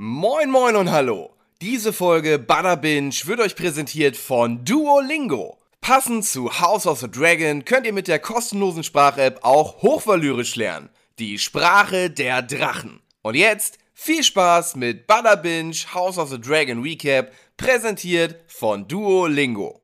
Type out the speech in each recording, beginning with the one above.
Moin moin und hallo. Diese Folge Butter Binge wird euch präsentiert von Duolingo. Passend zu House of the Dragon könnt ihr mit der kostenlosen Sprach-App auch Hochvalyrisch lernen. Die Sprache der Drachen. Und jetzt viel Spaß mit Butter Binge House of the Dragon Recap, präsentiert von Duolingo.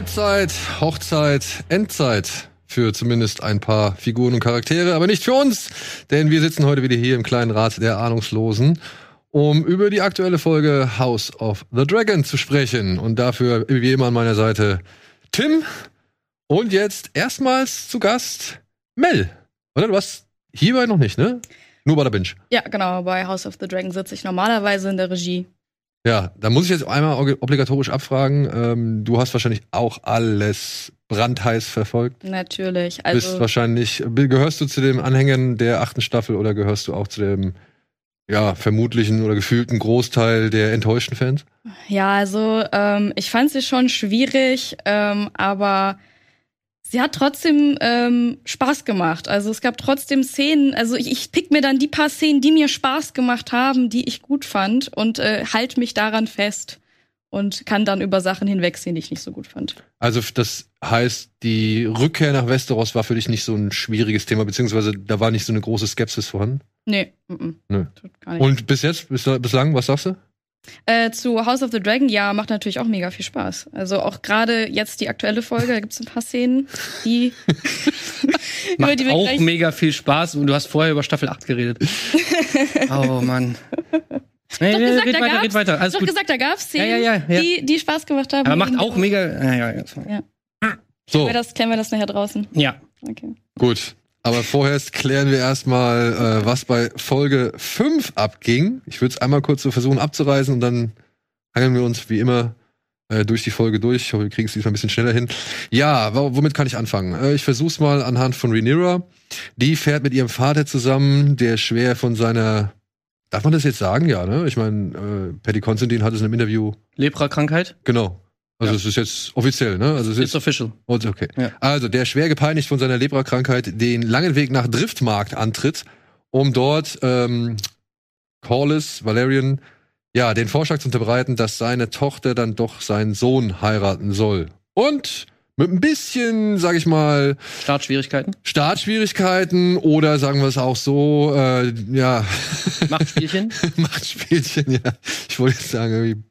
Halbzeit, Hochzeit, Endzeit für zumindest ein paar Figuren und Charaktere, aber nicht für uns, denn wir sitzen heute wieder hier im kleinen Rat der Ahnungslosen, um über die aktuelle Folge House of the Dragon zu sprechen. Und dafür, wie immer an meiner Seite, Tim und jetzt erstmals zu Gast Mel. Oder du warst hierbei noch nicht, ne? Nur bei der Binge. Ja, genau. Bei House of the Dragon sitze ich normalerweise in der Regie. Ja, da muss ich jetzt einmal obligatorisch abfragen. Ähm, du hast wahrscheinlich auch alles brandheiß verfolgt. Natürlich. Also Bist wahrscheinlich, gehörst du zu den Anhängern der achten Staffel oder gehörst du auch zu dem ja, vermutlichen oder gefühlten Großteil der enttäuschten Fans? Ja, also ähm, ich fand sie schon schwierig, ähm, aber sie hat trotzdem ähm, Spaß gemacht. Also es gab trotzdem Szenen, also ich, ich pick mir dann die paar Szenen, die mir Spaß gemacht haben, die ich gut fand und äh, halt mich daran fest und kann dann über Sachen hinwegsehen, die ich nicht so gut fand. Also das heißt, die Rückkehr nach Westeros war für dich nicht so ein schwieriges Thema, beziehungsweise da war nicht so eine große Skepsis vorhanden? Nee. M -m. Nö. Und bis jetzt, bis, bislang, was sagst du? Äh, zu House of the Dragon, ja, macht natürlich auch mega viel Spaß. Also auch gerade jetzt die aktuelle Folge, da gibt es ein paar Szenen, die macht die auch mega viel Spaß. Und du hast vorher über Staffel 8 geredet. oh Mann. Nee, nee, gesagt, red weiter, red weiter. Alles doch gut. gesagt, da gab es Szenen, ja, ja, ja, die, die Spaß gemacht haben. Aber macht auch mega. Ja, ja, ja. So. Klären wir, das, klären wir das nachher draußen? Ja. Okay. Gut. Aber vorher klären wir erstmal, äh, was bei Folge 5 abging. Ich würde es einmal kurz so versuchen abzureisen und dann hangeln wir uns wie immer äh, durch die Folge durch. Ich hoffe, wir kriegen es diesmal ein bisschen schneller hin. Ja, womit kann ich anfangen? Äh, ich versuche es mal anhand von Rhaenyra. Die fährt mit ihrem Vater zusammen, der schwer von seiner Darf man das jetzt sagen? Ja, ne? Ich meine, äh, Patty Constantine hat es in einem Interview. Lepra-Krankheit? Genau. Also ja. es ist jetzt offiziell, ne? Also es ist official. Okay. Ja. Also der schwer gepeinigt von seiner Lebrakrankheit den langen Weg nach Driftmarkt antritt, um dort ähm, Corlys, Valerian, ja, den Vorschlag zu unterbreiten, dass seine Tochter dann doch seinen Sohn heiraten soll. Und mit ein bisschen, sag ich mal, Startschwierigkeiten. Startschwierigkeiten oder sagen wir es auch so, äh, ja. Machtspielchen? Machtspielchen, ja. Ich wollte jetzt sagen, irgendwie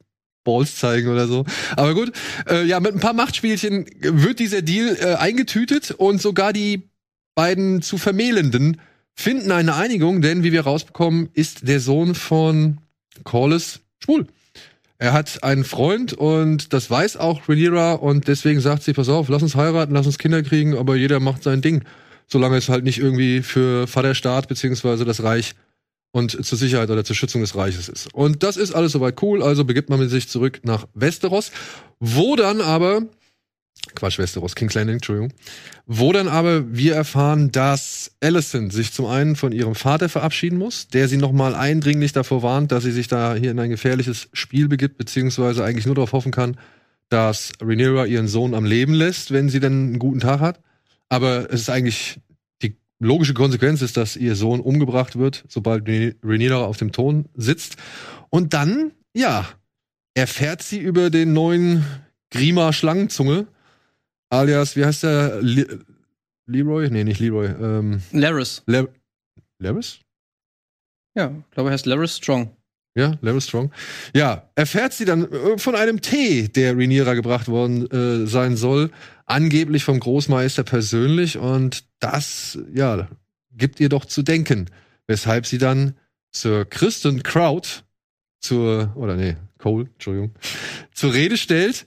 Balls zeigen oder so. Aber gut, äh, ja, mit ein paar Machtspielchen wird dieser Deal äh, eingetütet und sogar die beiden zu Vermählenden finden eine Einigung, denn wie wir rausbekommen, ist der Sohn von Corlys schwul. Er hat einen Freund und das weiß auch Rhaenyra und deswegen sagt sie, pass auf, lass uns heiraten, lass uns Kinder kriegen, aber jeder macht sein Ding, solange es halt nicht irgendwie für Vaterstaat beziehungsweise das Reich und zur Sicherheit oder zur Schützung des Reiches ist. Und das ist alles soweit cool, also begibt man sich zurück nach Westeros, wo dann aber Quatsch, Westeros, King's Landing, Entschuldigung. Wo dann aber wir erfahren, dass Alicent sich zum einen von ihrem Vater verabschieden muss, der sie nochmal eindringlich davor warnt, dass sie sich da hier in ein gefährliches Spiel begibt, beziehungsweise eigentlich nur darauf hoffen kann, dass Rhaenyra ihren Sohn am Leben lässt, wenn sie dann einen guten Tag hat. Aber es ist eigentlich logische Konsequenz ist, dass ihr Sohn umgebracht wird, sobald Rhaenyra auf dem Thron sitzt. Und dann, ja, erfährt sie über den neuen Grima Schlangenzunge, alias, wie heißt der? Le Leroy? Nee, nicht Leroy. Ähm, Laris. La Laris? Ja, ich glaube, er heißt Laris Strong. Ja, Larry Strong. Ja, erfährt sie dann äh, von einem Tee, der Rhaenyra gebracht worden äh, sein soll, angeblich vom Großmeister persönlich und das, ja, gibt ihr doch zu denken, weshalb sie dann Sir Kristen Kraut zur, oder nee, Cole, Entschuldigung, zur Rede stellt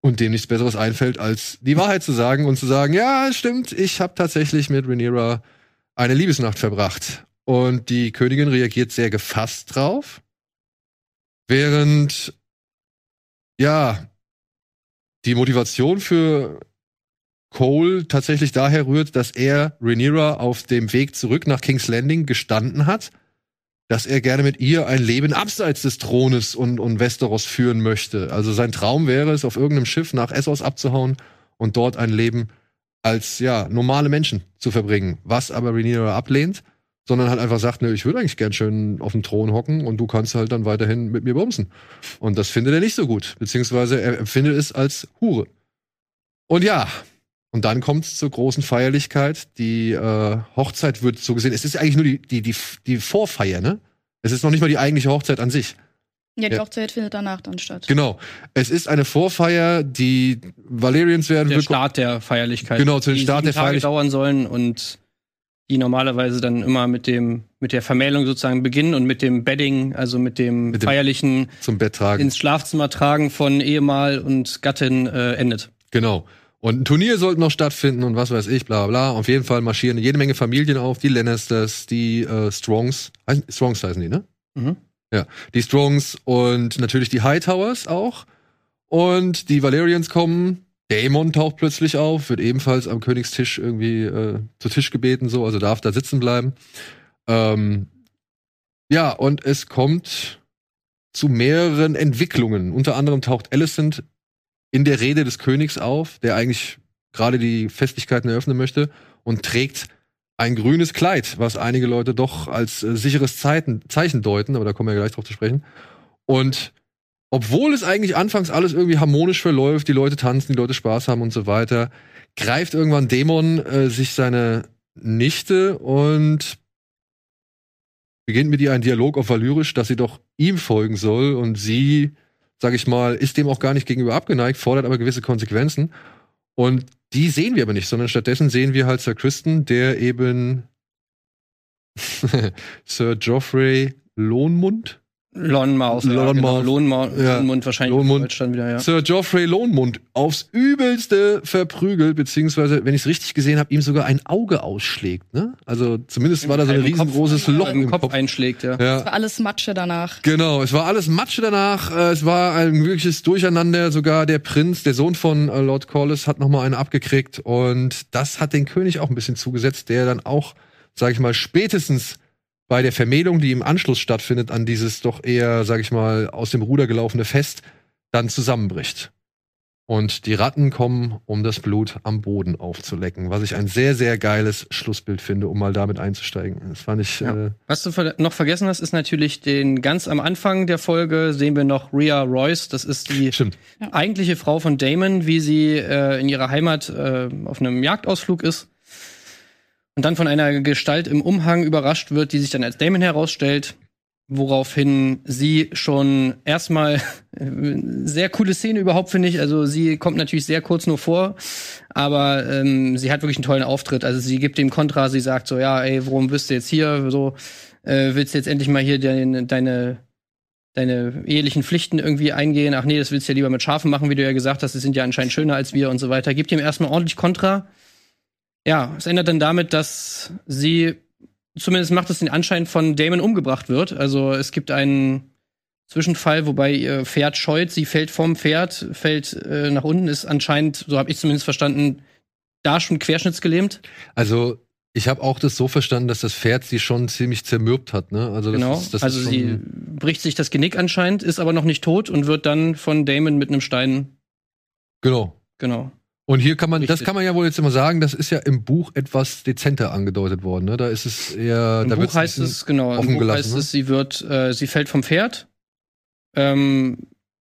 und dem nichts Besseres einfällt, als die Wahrheit zu sagen und zu sagen, ja, stimmt, ich habe tatsächlich mit Rhaenyra eine Liebesnacht verbracht und die Königin reagiert sehr gefasst drauf. Während, ja, die Motivation für Cole tatsächlich daher rührt, dass er Rhaenyra auf dem Weg zurück nach King's Landing gestanden hat, dass er gerne mit ihr ein Leben abseits des Thrones und, und Westeros führen möchte. Also sein Traum wäre es, auf irgendeinem Schiff nach Essos abzuhauen und dort ein Leben als ja normale Menschen zu verbringen, was aber Rhaenyra ablehnt, sondern halt einfach sagt, ne, ich würde eigentlich gern schön auf dem Thron hocken und du kannst halt dann weiterhin mit mir bumsen. Und das findet er nicht so gut, beziehungsweise er empfindet es als Hure. Und ja, und dann kommt es zur großen Feierlichkeit. Die äh, Hochzeit wird so gesehen. Es ist eigentlich nur die, die, die, die Vorfeier, ne? Es ist noch nicht mal die eigentliche Hochzeit an sich. Ja, die ja. Hochzeit findet danach dann statt. Genau. Es ist eine Vorfeier, die Valerians werden. Der Start der Feierlichkeit. Genau, zu den Start der Feierlichkeit. dauern sollen und die normalerweise dann immer mit dem mit der Vermählung sozusagen beginnen und mit dem Bedding, also mit dem, mit dem feierlichen zum Bett tragen. ins Schlafzimmer tragen von Ehemal und Gattin äh, endet. Genau. Und ein Turnier sollte noch stattfinden und was weiß ich, bla bla. Auf jeden Fall marschieren jede Menge Familien auf, die Lannisters, die äh, Strongs, Strongs heißen die, ne? Mhm. Ja, die Strongs und natürlich die Hightowers auch. Und die Valerians kommen. Daemon taucht plötzlich auf, wird ebenfalls am Königstisch irgendwie äh, zu Tisch gebeten, so, also darf da sitzen bleiben. Ähm, ja, und es kommt zu mehreren Entwicklungen. Unter anderem taucht Alicent in der Rede des Königs auf, der eigentlich gerade die Festlichkeiten eröffnen möchte und trägt ein grünes Kleid, was einige Leute doch als äh, sicheres Zeiten, Zeichen deuten, aber da kommen wir gleich drauf zu sprechen. Und obwohl es eigentlich anfangs alles irgendwie harmonisch verläuft, die Leute tanzen, die Leute Spaß haben und so weiter, greift irgendwann Dämon äh, sich seine Nichte und beginnt mit ihr einen Dialog auf Valyrisch, dass sie doch ihm folgen soll und sie sage ich mal, ist dem auch gar nicht gegenüber abgeneigt, fordert aber gewisse Konsequenzen. Und die sehen wir aber nicht, sondern stattdessen sehen wir halt Sir Kristen, der eben Sir Geoffrey Lohnmund Lohnmaus. Lohnmaus. Genau. Lohnmund ja. Lohnmund wahrscheinlich Lohnmund. dann wieder, ja. Sir Geoffrey Lohnmund aufs übelste verprügelt, beziehungsweise, wenn ich es richtig gesehen habe, ihm sogar ein Auge ausschlägt. Ne? Also zumindest Im war da so ein riesengroßes Kopf, Loch im, im Kopf, Kopf. einschlägt. Ja. ja. Es war alles Matsche danach. Genau, es war alles Matsche danach. Äh, es war ein wirkliches Durcheinander. Sogar der Prinz, der Sohn von äh, Lord Corliss, hat noch mal eine abgekriegt. Und das hat den König auch ein bisschen zugesetzt, der dann auch, sag ich mal, spätestens bei der Vermählung, die im Anschluss stattfindet an dieses doch eher, sag ich mal, aus dem Ruder gelaufene Fest, dann zusammenbricht. Und die Ratten kommen, um das Blut am Boden aufzulecken, was ich ein sehr, sehr geiles Schlussbild finde, um mal damit einzusteigen. Das fand ich. Ja. Äh was du noch vergessen hast, ist natürlich den ganz am Anfang der Folge sehen wir noch Rhea Royce. Das ist die Stimmt. eigentliche Frau von Damon, wie sie äh, in ihrer Heimat äh, auf einem Jagdausflug ist und dann von einer Gestalt im Umhang überrascht wird, die sich dann als Damon herausstellt, woraufhin sie schon erstmal sehr coole Szene überhaupt finde ich. Also sie kommt natürlich sehr kurz nur vor, aber ähm, sie hat wirklich einen tollen Auftritt. Also sie gibt dem Kontra, sie sagt so, ja, ey, warum bist du jetzt hier? So äh, willst du jetzt endlich mal hier deine, deine deine ehelichen Pflichten irgendwie eingehen. Ach nee, das willst du ja lieber mit Schafen machen, wie du ja gesagt hast. Sie sind ja anscheinend schöner als wir und so weiter. Gibt ihm erstmal ordentlich Kontra. Ja, es endet dann damit, dass sie, zumindest macht es den Anschein von Damon umgebracht wird. Also es gibt einen Zwischenfall, wobei ihr Pferd scheut, sie fällt vom Pferd, fällt äh, nach unten, ist anscheinend, so habe ich zumindest verstanden, da schon querschnittsgelähmt. Also ich habe auch das so verstanden, dass das Pferd sie schon ziemlich zermürbt hat, ne? Also das genau. Ist, das also sie bricht sich das Genick anscheinend, ist aber noch nicht tot und wird dann von Damon mit einem Stein. Genau. Genau. Und hier kann man, Richtig. das kann man ja wohl jetzt immer sagen, das ist ja im Buch etwas dezenter angedeutet worden. Ne? Da ist es eher. Im da Buch heißt es genau. Im Buch gelassen, heißt ne? es, sie wird, äh, sie fällt vom Pferd ähm,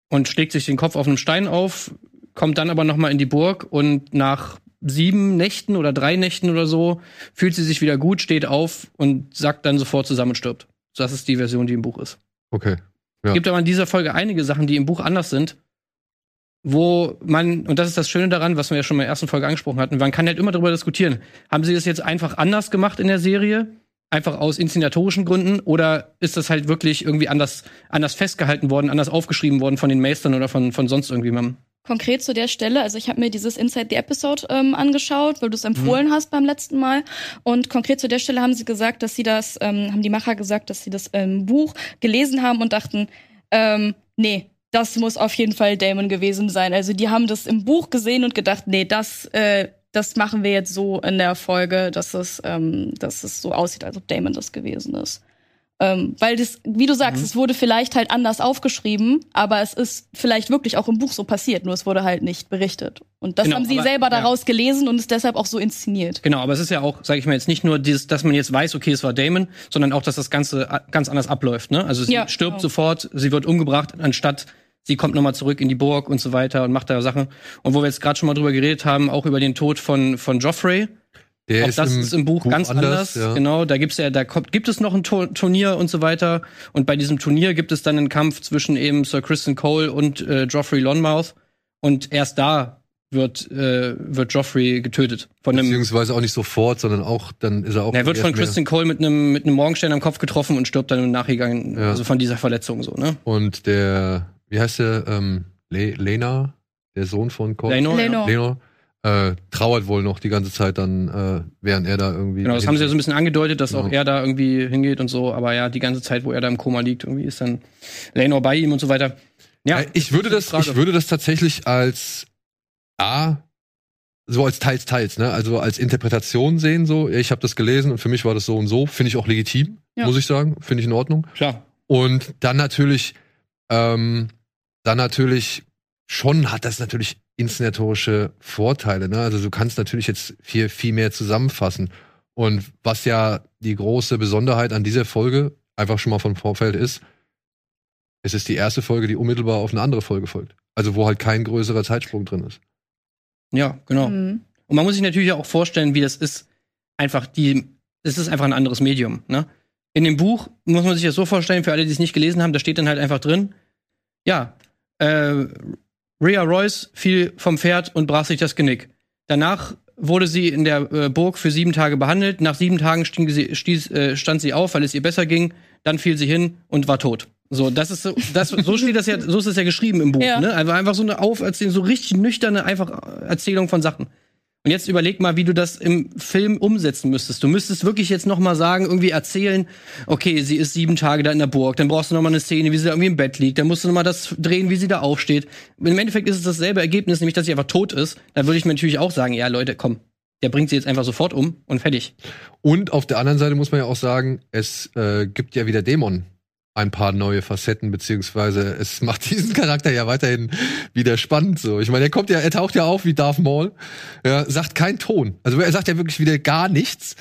und schlägt sich den Kopf auf einem Stein auf, kommt dann aber noch mal in die Burg und nach sieben Nächten oder drei Nächten oder so fühlt sie sich wieder gut, steht auf und sackt dann sofort zusammen und stirbt. Das ist die Version, die im Buch ist. Okay. Ja. Gibt aber in dieser Folge einige Sachen, die im Buch anders sind wo man, und das ist das Schöne daran, was wir ja schon in der ersten Folge angesprochen hatten, man kann halt immer darüber diskutieren. Haben sie das jetzt einfach anders gemacht in der Serie? Einfach aus inszenatorischen Gründen? Oder ist das halt wirklich irgendwie anders, anders festgehalten worden, anders aufgeschrieben worden von den Meistern oder von, von sonst irgendjemandem? Konkret zu der Stelle, also ich habe mir dieses Inside the Episode ähm, angeschaut, weil du es empfohlen mhm. hast beim letzten Mal. Und konkret zu der Stelle haben sie gesagt, dass sie das, ähm, haben die Macher gesagt, dass sie das ähm, Buch gelesen haben und dachten, ähm, nee, das muss auf jeden Fall Damon gewesen sein. Also die haben das im Buch gesehen und gedacht, nee, das, äh, das machen wir jetzt so in der Folge, dass es, ähm, dass es so aussieht, als ob Damon das gewesen ist. Ähm, weil das, wie du sagst, mhm. es wurde vielleicht halt anders aufgeschrieben, aber es ist vielleicht wirklich auch im Buch so passiert, nur es wurde halt nicht berichtet. Und das genau, haben sie aber, selber daraus ja. gelesen und ist deshalb auch so inszeniert. Genau, aber es ist ja auch, sage ich mal jetzt nicht nur dieses, dass man jetzt weiß, okay, es war Damon, sondern auch, dass das Ganze ganz anders abläuft. Ne? Also sie ja, stirbt genau. sofort, sie wird umgebracht, anstatt sie kommt nochmal zurück in die Burg und so weiter und macht da Sachen. Und wo wir jetzt gerade schon mal drüber geredet haben, auch über den Tod von von Joffrey der auch ist das im ist im Buch, Buch ganz anders. anders. Ja. Genau, da gibt's ja, da kommt, gibt es noch ein Turnier und so weiter. Und bei diesem Turnier gibt es dann einen Kampf zwischen eben Sir Kristen Cole und äh, Joffrey Lonmouth. Und erst da wird äh, wird Joffrey getötet von einem beziehungsweise auch nicht sofort, sondern auch dann ist er auch. Er wird von Kristen Cole mit einem mit einem Morgenstern am Kopf getroffen und stirbt dann im Nachgang ja. also von dieser Verletzung so ne. Und der wie heißt der ähm, Le Lena, der Sohn von Cole. Lenor. Lenor. Lenor äh, trauert wohl noch die ganze Zeit dann, äh, während er da irgendwie. Genau, das haben sie ja so ein bisschen angedeutet, dass genau. auch er da irgendwie hingeht und so, aber ja, die ganze Zeit, wo er da im Koma liegt, irgendwie ist dann Lenor bei ihm und so weiter. Ja, äh, ich würde das, ich würde das tatsächlich als A, so als teils, teils, ne? Also als Interpretation sehen, so. Ich habe das gelesen und für mich war das so und so. Finde ich auch legitim, ja. muss ich sagen. Finde ich in Ordnung. Klar. Und dann natürlich, ähm, dann natürlich schon hat das natürlich inszenatorische Vorteile. Ne? Also du kannst natürlich jetzt viel, viel mehr zusammenfassen. Und was ja die große Besonderheit an dieser Folge einfach schon mal vom Vorfeld ist, es ist die erste Folge, die unmittelbar auf eine andere Folge folgt. Also wo halt kein größerer Zeitsprung drin ist. Ja, genau. Mhm. Und man muss sich natürlich auch vorstellen, wie das ist. Einfach die, es ist einfach ein anderes Medium. Ne? In dem Buch muss man sich das so vorstellen, für alle, die es nicht gelesen haben, da steht dann halt einfach drin, ja, äh, Rhea Royce fiel vom Pferd und brach sich das Genick. Danach wurde sie in der äh, Burg für sieben Tage behandelt. Nach sieben Tagen sie, stieß, äh, stand sie auf, weil es ihr besser ging. Dann fiel sie hin und war tot. So, das ist so, das, so steht das ja, so ist es ja geschrieben im Buch. Ja. Ne? Also einfach so eine Auferzählung, so richtig nüchterne einfach Erzählung von Sachen. Und jetzt überleg mal, wie du das im Film umsetzen müsstest. Du müsstest wirklich jetzt noch mal sagen, irgendwie erzählen, okay, sie ist sieben Tage da in der Burg, dann brauchst du noch mal eine Szene, wie sie da irgendwie im Bett liegt, dann musst du noch mal das drehen, wie sie da aufsteht. Im Endeffekt ist es dasselbe Ergebnis, nämlich, dass sie einfach tot ist. Dann würde ich mir natürlich auch sagen, ja, Leute, komm, der bringt sie jetzt einfach sofort um und fertig. Und auf der anderen Seite muss man ja auch sagen, es äh, gibt ja wieder Dämon ein paar neue Facetten, beziehungsweise es macht diesen Charakter ja weiterhin wieder spannend so. Ich meine, er kommt ja, er taucht ja auf wie Darth Maul, ja, sagt keinen Ton. Also er sagt ja wirklich wieder gar nichts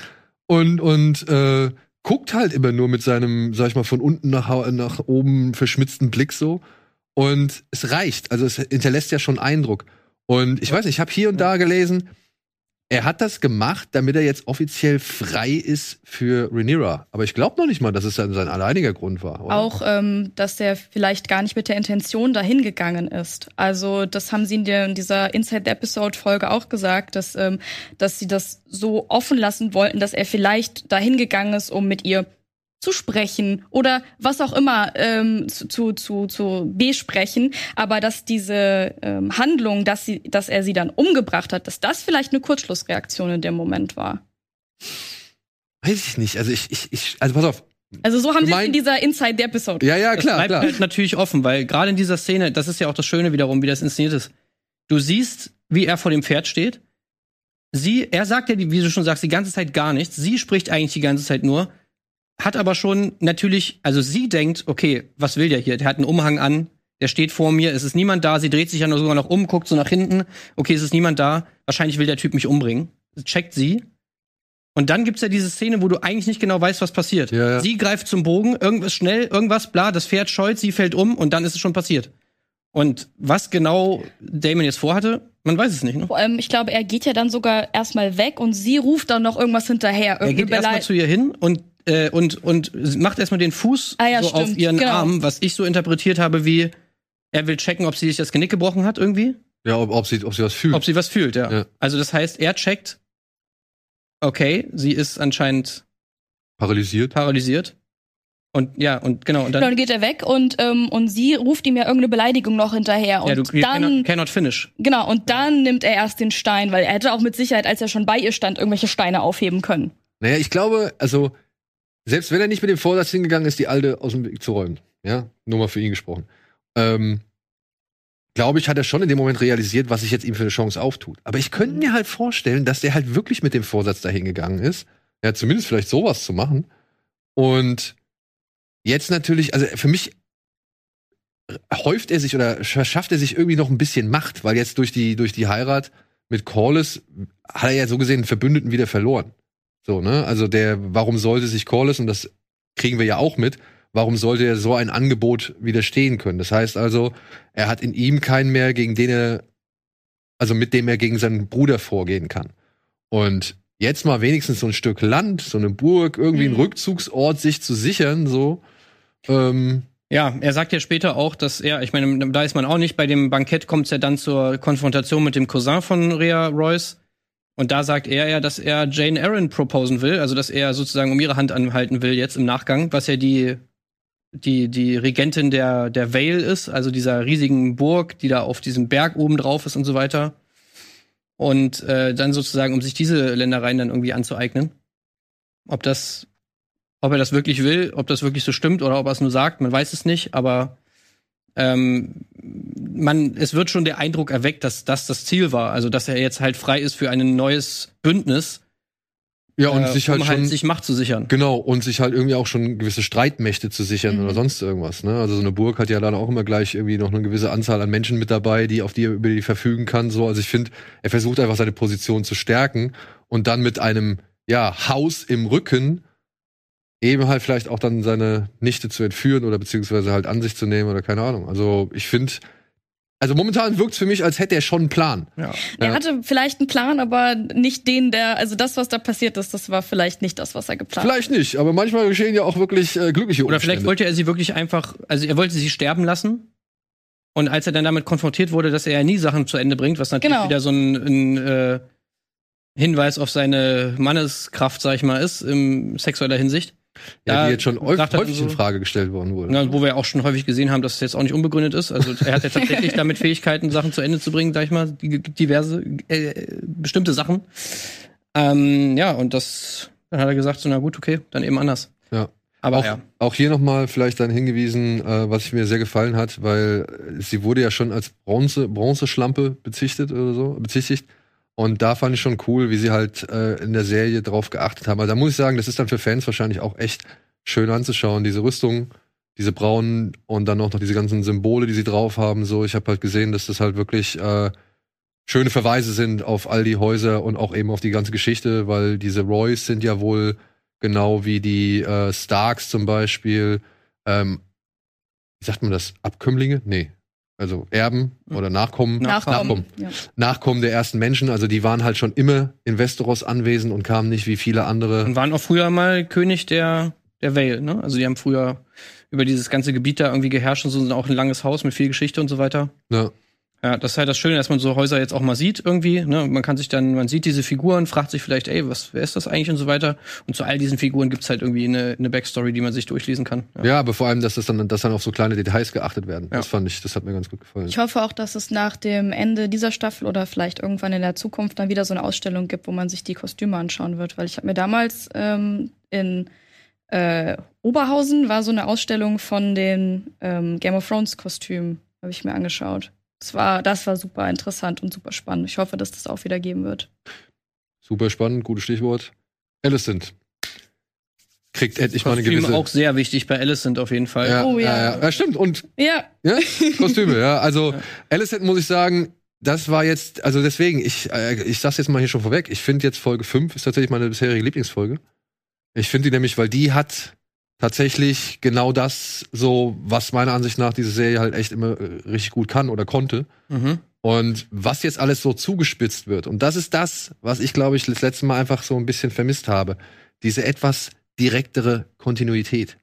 und, und äh, guckt halt immer nur mit seinem, sag ich mal, von unten nach, nach oben verschmitzten Blick so. Und es reicht. Also es hinterlässt ja schon Eindruck. Und ich weiß nicht, ich habe hier und da gelesen, er hat das gemacht, damit er jetzt offiziell frei ist für Rhaenyra. Aber ich glaube noch nicht mal, dass es dann sein alleiniger Grund war. Oder? Auch, ähm, dass er vielleicht gar nicht mit der Intention dahin gegangen ist. Also das haben sie in, der, in dieser Inside-Episode-Folge auch gesagt, dass, ähm, dass sie das so offen lassen wollten, dass er vielleicht dahin gegangen ist, um mit ihr zu sprechen oder was auch immer ähm, zu, zu, zu, zu besprechen, aber dass diese ähm, Handlung, dass, sie, dass er sie dann umgebracht hat, dass das vielleicht eine Kurzschlussreaktion in dem Moment war. Weiß ich nicht. Also ich, ich, ich also pass auf. Also so haben sie es in dieser Inside-Episode. Ja, ja, klar. Es bleibt klar. halt natürlich offen, weil gerade in dieser Szene, das ist ja auch das Schöne wiederum, wie das inszeniert ist. Du siehst, wie er vor dem Pferd steht. Sie, er sagt ja, wie du schon sagst, die ganze Zeit gar nichts. Sie spricht eigentlich die ganze Zeit nur hat aber schon natürlich, also sie denkt, okay, was will der hier? Der hat einen Umhang an, der steht vor mir, es ist niemand da, sie dreht sich ja nur sogar noch um, guckt so nach hinten, okay, es ist niemand da, wahrscheinlich will der Typ mich umbringen. Checkt sie. Und dann gibt's ja diese Szene, wo du eigentlich nicht genau weißt, was passiert. Ja, ja. Sie greift zum Bogen, irgendwas schnell, irgendwas, bla, das Pferd scheut, sie fällt um und dann ist es schon passiert. Und was genau Damon jetzt vorhatte, man weiß es nicht. Ne? Vor allem, ich glaube, er geht ja dann sogar erstmal weg und sie ruft dann noch irgendwas hinterher. Er geht erstmal zu ihr hin und äh, und, und macht erstmal den Fuß ah, ja, so stimmt, auf ihren genau. Arm, was ich so interpretiert habe wie, er will checken, ob sie sich das Genick gebrochen hat irgendwie. Ja, ob, ob, sie, ob sie was fühlt. Ob sie was fühlt, ja. ja. Also das heißt, er checkt, okay, sie ist anscheinend paralysiert. Paralysiert. Und ja, und genau. Und dann, dann geht er weg und, ähm, und sie ruft ihm ja irgendeine Beleidigung noch hinterher. Und ja, du dann, cannot, cannot finish. Genau, und dann nimmt er erst den Stein, weil er hätte auch mit Sicherheit, als er schon bei ihr stand, irgendwelche Steine aufheben können. Naja, ich glaube, also selbst wenn er nicht mit dem Vorsatz hingegangen ist, die Alte aus dem Weg zu räumen. ja, nur mal für ihn gesprochen, ähm, glaube ich, hat er schon in dem Moment realisiert, was sich jetzt ihm für eine Chance auftut. Aber ich könnte mir halt vorstellen, dass der halt wirklich mit dem Vorsatz dahin gegangen ist, ja, zumindest vielleicht sowas zu machen. Und jetzt natürlich, also für mich häuft er sich oder verschafft er sich irgendwie noch ein bisschen Macht, weil jetzt durch die, durch die Heirat mit Corliss hat er ja so gesehen einen Verbündeten wieder verloren. So, ne? Also der, warum sollte sich Corliss, und das kriegen wir ja auch mit, warum sollte er so ein Angebot widerstehen können? Das heißt also, er hat in ihm keinen mehr, gegen den er, also mit dem er gegen seinen Bruder vorgehen kann. Und jetzt mal wenigstens so ein Stück Land, so eine Burg, irgendwie mhm. einen Rückzugsort sich zu sichern, so. Ähm, ja, er sagt ja später auch, dass er, ich meine, da ist man auch nicht, bei dem Bankett kommt es ja dann zur Konfrontation mit dem Cousin von Rhea Royce. Und da sagt er ja, dass er Jane Aaron proposen will, also dass er sozusagen um ihre Hand anhalten will jetzt im Nachgang, was ja die die, die Regentin der, der Vale ist, also dieser riesigen Burg, die da auf diesem Berg oben drauf ist und so weiter. Und äh, dann sozusagen, um sich diese Ländereien dann irgendwie anzueignen. Ob das, ob er das wirklich will, ob das wirklich so stimmt oder ob er es nur sagt, man weiß es nicht, aber ähm, man, es wird schon der Eindruck erweckt, dass das das Ziel war. Also, dass er jetzt halt frei ist für ein neues Bündnis ja, und äh, sich halt, um halt schon, sich Macht zu sichern. Genau, und sich halt irgendwie auch schon gewisse Streitmächte zu sichern mhm. oder sonst irgendwas. Ne? Also so eine Burg hat ja dann auch immer gleich irgendwie noch eine gewisse Anzahl an Menschen mit dabei, die auf die er über die verfügen kann. So, also ich finde, er versucht einfach seine Position zu stärken und dann mit einem ja Haus im Rücken eben halt vielleicht auch dann seine Nichte zu entführen oder beziehungsweise halt an sich zu nehmen oder keine Ahnung. Also ich finde also momentan wirkt es für mich, als hätte er schon einen Plan. Ja. Er ja. hatte vielleicht einen Plan, aber nicht den, der, also das, was da passiert ist, das war vielleicht nicht das, was er geplant hat. Vielleicht nicht, aber manchmal geschehen ja auch wirklich äh, glückliche Umstände. Oder vielleicht wollte er sie wirklich einfach, also er wollte sie sterben lassen. Und als er dann damit konfrontiert wurde, dass er ja nie Sachen zu Ende bringt, was natürlich genau. wieder so ein, ein äh, Hinweis auf seine Manneskraft, sag ich mal, ist, in sexueller Hinsicht, ja, die jetzt schon häufig so, in Frage gestellt worden wurde. Na, wo wir auch schon häufig gesehen haben, dass es jetzt auch nicht unbegründet ist. Also er hat ja tatsächlich damit Fähigkeiten, Sachen zu Ende zu bringen, sag ich mal, diverse, äh, bestimmte Sachen. Ähm, ja, und das, dann hat er gesagt, so, na gut, okay, dann eben anders. Ja. Aber auch, ja. auch hier nochmal vielleicht dann hingewiesen, äh, was mir sehr gefallen hat, weil sie wurde ja schon als Bronze, Bronzeschlampe bezichtet oder so, bezichtigt. Und da fand ich schon cool, wie sie halt äh, in der Serie drauf geachtet haben. Also da muss ich sagen, das ist dann für Fans wahrscheinlich auch echt schön anzuschauen. Diese Rüstung, diese braunen und dann auch noch diese ganzen Symbole, die sie drauf haben. So, ich habe halt gesehen, dass das halt wirklich äh, schöne Verweise sind auf all die Häuser und auch eben auf die ganze Geschichte, weil diese Roys sind ja wohl genau wie die äh, Starks zum Beispiel. Ähm, wie sagt man das? Abkömmlinge? Nee also Erben oder Nachkommen, Nachkommen, Nachkommen, ja. Nachkommen der ersten Menschen. Also die waren halt schon immer in Westeros anwesend und kamen nicht wie viele andere. Und waren auch früher mal König der, der Vale, ne? Also die haben früher über dieses ganze Gebiet da irgendwie geherrscht und so sind auch ein langes Haus mit viel Geschichte und so weiter. Ja. Ja, das ist halt das Schöne, dass man so Häuser jetzt auch mal sieht irgendwie. Ne? Man kann sich dann, man sieht diese Figuren, fragt sich vielleicht, ey, was, wer ist das eigentlich und so weiter. Und zu all diesen Figuren gibt's halt irgendwie eine, eine Backstory, die man sich durchlesen kann. Ja. ja, aber vor allem, dass das dann, dass dann auf so kleine Details geachtet werden. Ja. Das fand ich, das hat mir ganz gut gefallen. Ich hoffe auch, dass es nach dem Ende dieser Staffel oder vielleicht irgendwann in der Zukunft dann wieder so eine Ausstellung gibt, wo man sich die Kostüme anschauen wird. Weil ich habe mir damals ähm, in äh, Oberhausen war so eine Ausstellung von den ähm, Game of Thrones Kostümen, habe ich mir angeschaut. Das war, das war super interessant und super spannend. Ich hoffe, dass das auch wieder geben wird. Super spannend, gutes Stichwort. Alicent kriegt endlich mal eine gewisse. auch sehr wichtig bei Alicent auf jeden Fall. Ja, oh ja. ja, stimmt. Und ja, ja Kostüme. ja, also ja. Alicent muss ich sagen, das war jetzt, also deswegen, ich, äh, ich sag's jetzt mal hier schon vorweg. Ich finde jetzt Folge 5 ist tatsächlich meine bisherige Lieblingsfolge. Ich finde die nämlich, weil die hat tatsächlich genau das so, was meiner Ansicht nach diese Serie halt echt immer äh, richtig gut kann oder konnte. Mhm. Und was jetzt alles so zugespitzt wird. Und das ist das, was ich, glaube ich, das letzte Mal einfach so ein bisschen vermisst habe. Diese etwas direktere Kontinuität.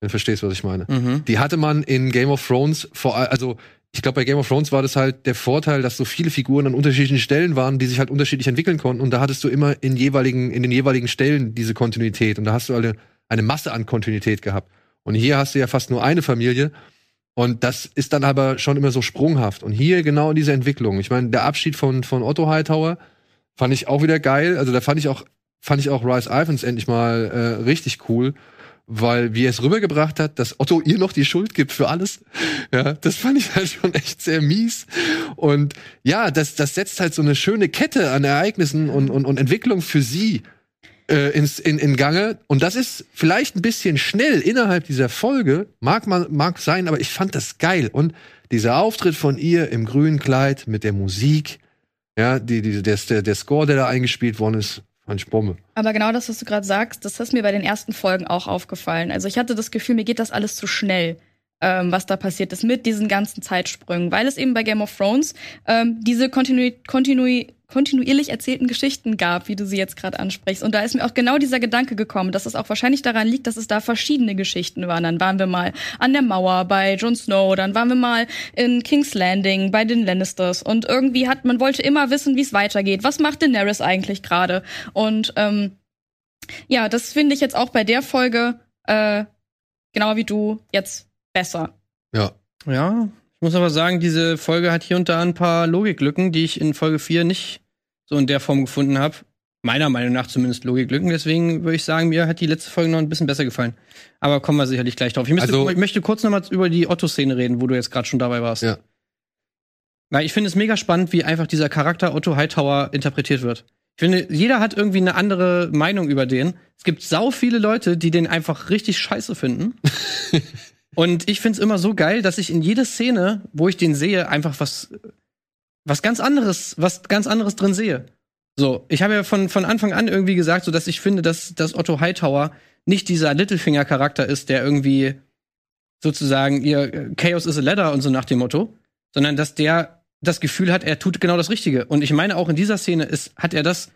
Wenn du verstehst, was ich meine. Mhm. Die hatte man in Game of Thrones vor allem, also ich glaube, bei Game of Thrones war das halt der Vorteil, dass so viele Figuren an unterschiedlichen Stellen waren, die sich halt unterschiedlich entwickeln konnten. Und da hattest du immer in jeweiligen, in den jeweiligen Stellen diese Kontinuität. Und da hast du alle eine Masse an Kontinuität gehabt. Und hier hast du ja fast nur eine Familie. Und das ist dann aber schon immer so sprunghaft. Und hier genau diese Entwicklung. Ich meine, der Abschied von, von Otto Hightower fand ich auch wieder geil. Also da fand ich auch, fand ich auch Rice Ivans endlich mal äh, richtig cool. weil wie er es rübergebracht hat, dass Otto ihr noch die Schuld gibt für alles. Ja, das fand ich halt schon echt sehr mies. Und ja, das, das setzt halt so eine schöne Kette an Ereignissen und, und, und Entwicklung für sie äh, ins, in, in Gange. Und das ist vielleicht ein bisschen schnell innerhalb dieser Folge, mag mag sein, aber ich fand das geil. Und dieser Auftritt von ihr im grünen Kleid mit der Musik, ja, die, die, der, der Score, der da eingespielt worden ist, fand ich Bombe. Aber genau das, was du gerade sagst, das ist mir bei den ersten Folgen auch aufgefallen. Also ich hatte das Gefühl, mir geht das alles zu schnell ähm, was da passiert ist mit diesen ganzen Zeitsprüngen, weil es eben bei Game of Thrones ähm, diese kontinu kontinu kontinuierlich erzählten Geschichten gab, wie du sie jetzt gerade ansprichst. Und da ist mir auch genau dieser Gedanke gekommen, dass es auch wahrscheinlich daran liegt, dass es da verschiedene Geschichten waren. Dann waren wir mal an der Mauer bei Jon Snow, dann waren wir mal in King's Landing bei den Lannisters. Und irgendwie hat man wollte immer wissen, wie es weitergeht. Was macht Daenerys eigentlich gerade? Und ähm, ja, das finde ich jetzt auch bei der Folge äh, genau wie du jetzt besser. Ja. Ja, ich muss aber sagen, diese Folge hat hier und da ein paar Logiklücken, die ich in Folge 4 nicht so in der Form gefunden habe. Meiner Meinung nach zumindest Logiklücken. Deswegen würde ich sagen, mir hat die letzte Folge noch ein bisschen besser gefallen. Aber kommen wir sicherlich gleich drauf. Ich, müsste, also, ich möchte kurz noch mal über die Otto-Szene reden, wo du jetzt gerade schon dabei warst. Ja. Weil ich finde es mega spannend, wie einfach dieser Charakter Otto Hightower interpretiert wird. Ich finde, jeder hat irgendwie eine andere Meinung über den. Es gibt sau viele Leute, die den einfach richtig scheiße finden. Und ich find's immer so geil, dass ich in jeder Szene, wo ich den sehe, einfach was, was ganz anderes, was ganz anderes drin sehe. So, ich habe ja von, von Anfang an irgendwie gesagt, so dass ich finde, dass, dass Otto Hightower nicht dieser Littlefinger-Charakter ist, der irgendwie sozusagen ihr Chaos is a Ladder und so nach dem Motto, sondern dass der das Gefühl hat, er tut genau das Richtige. Und ich meine, auch in dieser Szene ist, hat er das.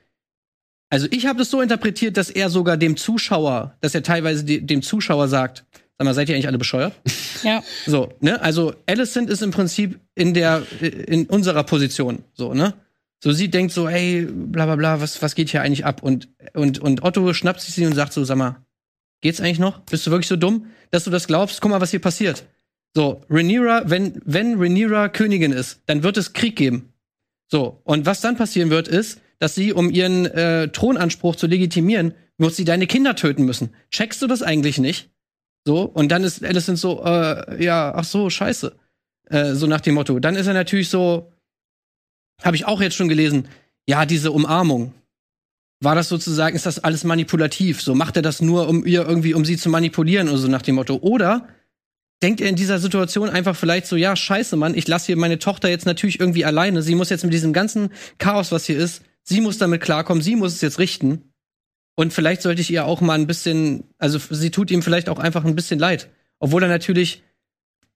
Also ich habe das so interpretiert, dass er sogar dem Zuschauer, dass er teilweise dem Zuschauer sagt, Sag mal, seid ihr eigentlich alle bescheuert? Ja. So, ne? Also Alicent ist im Prinzip in der in unserer Position, so, ne? So sie denkt so, ey, bla bla bla, was was geht hier eigentlich ab? Und und und Otto schnappt sich sie und sagt so, sag mal, geht's eigentlich noch? Bist du wirklich so dumm, dass du das glaubst? Guck mal, was hier passiert. So, Rhaenyra, wenn wenn Rhaenyra Königin ist, dann wird es Krieg geben. So, und was dann passieren wird, ist, dass sie, um ihren äh, Thronanspruch zu legitimieren, wird sie deine Kinder töten müssen. Checkst du das eigentlich nicht? So, und dann ist Alicent so, äh, ja, ach so, scheiße. Äh, so nach dem Motto. Dann ist er natürlich so, habe ich auch jetzt schon gelesen, ja, diese Umarmung. War das sozusagen, ist das alles manipulativ? So macht er das nur, um ihr irgendwie, um sie zu manipulieren oder so nach dem Motto? Oder denkt er in dieser Situation einfach vielleicht so, ja, scheiße, Mann, ich lasse hier meine Tochter jetzt natürlich irgendwie alleine. Sie muss jetzt mit diesem ganzen Chaos, was hier ist, sie muss damit klarkommen, sie muss es jetzt richten. Und vielleicht sollte ich ihr auch mal ein bisschen, also sie tut ihm vielleicht auch einfach ein bisschen leid. Obwohl er natürlich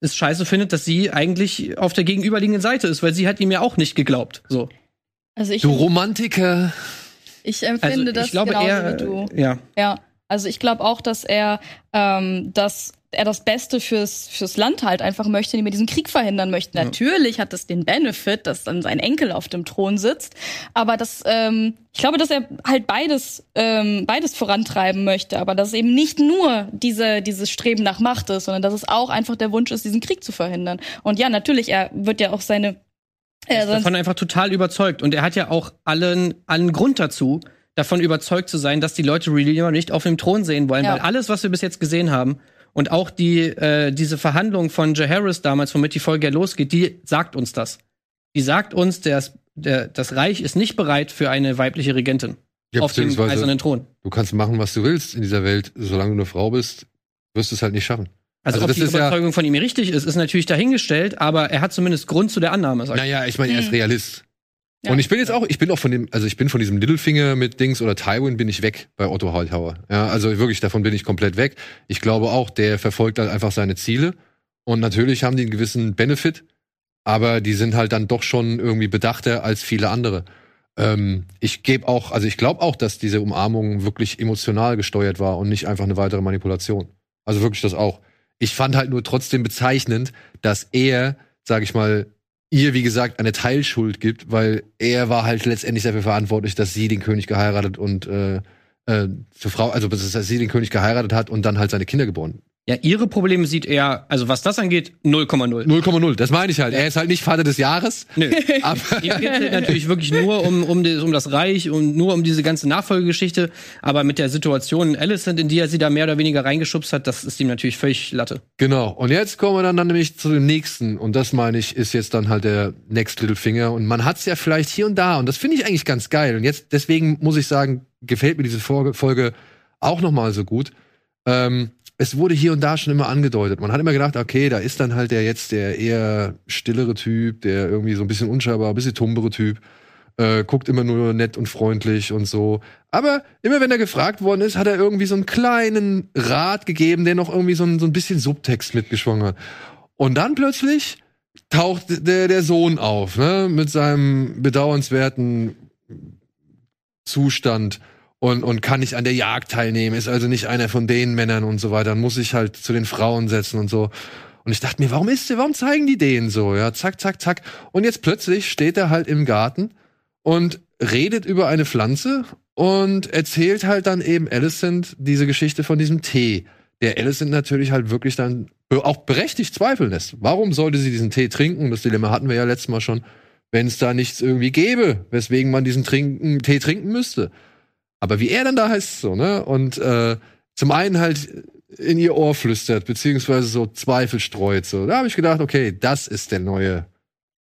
es scheiße findet, dass sie eigentlich auf der gegenüberliegenden Seite ist, weil sie hat ihm ja auch nicht geglaubt. So. Also ich, du Romantiker. Ich empfinde also, ich das glaube genauso eher, wie du. Ja. Ja. Also ich glaube auch, dass er ähm, das er das Beste fürs, fürs Land halt einfach möchte, indem er diesen Krieg verhindern möchte. Ja. Natürlich hat es den Benefit, dass dann sein Enkel auf dem Thron sitzt, aber das, ähm, ich glaube, dass er halt beides, ähm, beides vorantreiben möchte, aber dass es eben nicht nur diese, dieses Streben nach Macht ist, sondern dass es auch einfach der Wunsch ist, diesen Krieg zu verhindern. Und ja, natürlich, er wird ja auch seine er ist davon einfach total überzeugt und er hat ja auch allen, allen Grund dazu, davon überzeugt zu sein, dass die Leute Rhaenyra nicht auf dem Thron sehen wollen, ja. weil alles, was wir bis jetzt gesehen haben, und auch die, äh, diese Verhandlung von Jaharis damals, womit die Folge ja losgeht, die sagt uns das. Die sagt uns, der, der, das Reich ist nicht bereit für eine weibliche Regentin ja, auf dem eisernen Thron. Du kannst machen, was du willst in dieser Welt. Solange du eine Frau bist, wirst du es halt nicht schaffen. Also, also ob die Überzeugung ja von ihm richtig ist, ist natürlich dahingestellt, aber er hat zumindest Grund zu der Annahme. Sag naja, ich meine, er ist hm. Realist. Ja. Und ich bin jetzt auch, ich bin auch von dem, also ich bin von diesem Littlefinger mit Dings oder Tywin bin ich weg bei Otto Hightower. Ja, also wirklich, davon bin ich komplett weg. Ich glaube auch, der verfolgt halt einfach seine Ziele. Und natürlich haben die einen gewissen Benefit, aber die sind halt dann doch schon irgendwie bedachter als viele andere. Ähm, ich gebe auch, also ich glaube auch, dass diese Umarmung wirklich emotional gesteuert war und nicht einfach eine weitere Manipulation. Also wirklich das auch. Ich fand halt nur trotzdem bezeichnend, dass er, sag ich mal, ihr, wie gesagt, eine Teilschuld gibt, weil er war halt letztendlich dafür verantwortlich, dass sie den König geheiratet und äh, äh, zur Frau, also dass sie den König geheiratet hat und dann halt seine Kinder geboren Ja, ihre Probleme sieht er, also was das angeht, 0,0. 0,0, das meine ich halt. Er ist halt nicht Vater des Jahres. Nö. Aber Ihm geht halt natürlich wirklich nur um, um, das, um das Reich und nur um diese ganze Nachfolgegeschichte. Aber mit der Situation in Alicent, in die er sie da mehr oder weniger reingeschubst hat, das ist ihm natürlich völlig Latte. Genau. Und jetzt kommen wir dann, dann nämlich zu dem nächsten. Und das meine ich, ist jetzt dann halt der Next Little Finger. Und man hat es ja vielleicht hier und da. Und das finde ich eigentlich ganz geil. Und jetzt, deswegen muss ich sagen, gefällt mir diese Folge auch noch mal so gut. Ähm, es wurde hier und da schon immer angedeutet. Man hat immer gedacht, okay, da ist dann halt der jetzt der eher stillere Typ, der irgendwie so ein bisschen unscheinbar, ein bisschen tumbere Typ, äh, guckt immer nur nett und freundlich und so. Aber immer wenn er gefragt worden ist, hat er irgendwie so einen kleinen Rat gegeben, der noch irgendwie so ein, so ein bisschen Subtext mitgeschwungen hat. Und dann plötzlich taucht der, der Sohn auf, ne, mit seinem bedauernswerten Zustand und, und kann nicht an der Jagd teilnehmen, ist also nicht einer von den Männern und so weiter, dann muss sich halt zu den Frauen setzen und so. Und ich dachte mir, warum ist der, warum zeigen die den so? Ja, zack, zack, zack. Und jetzt plötzlich steht er halt im Garten und redet über eine Pflanze und erzählt halt dann eben Alicent diese Geschichte von diesem Tee, der Alicent natürlich halt wirklich dann auch berechtigt zweifeln lässt. Warum sollte sie diesen Tee trinken? Das Dilemma hatten wir ja letztes Mal schon, wenn es da nichts irgendwie gäbe, weswegen man diesen trinken, Tee trinken müsste. Aber wie er dann da heißt, so, ne? Und äh, zum einen halt in ihr Ohr flüstert, beziehungsweise so Zweifel streut. So. Da habe ich gedacht, okay, das ist der neue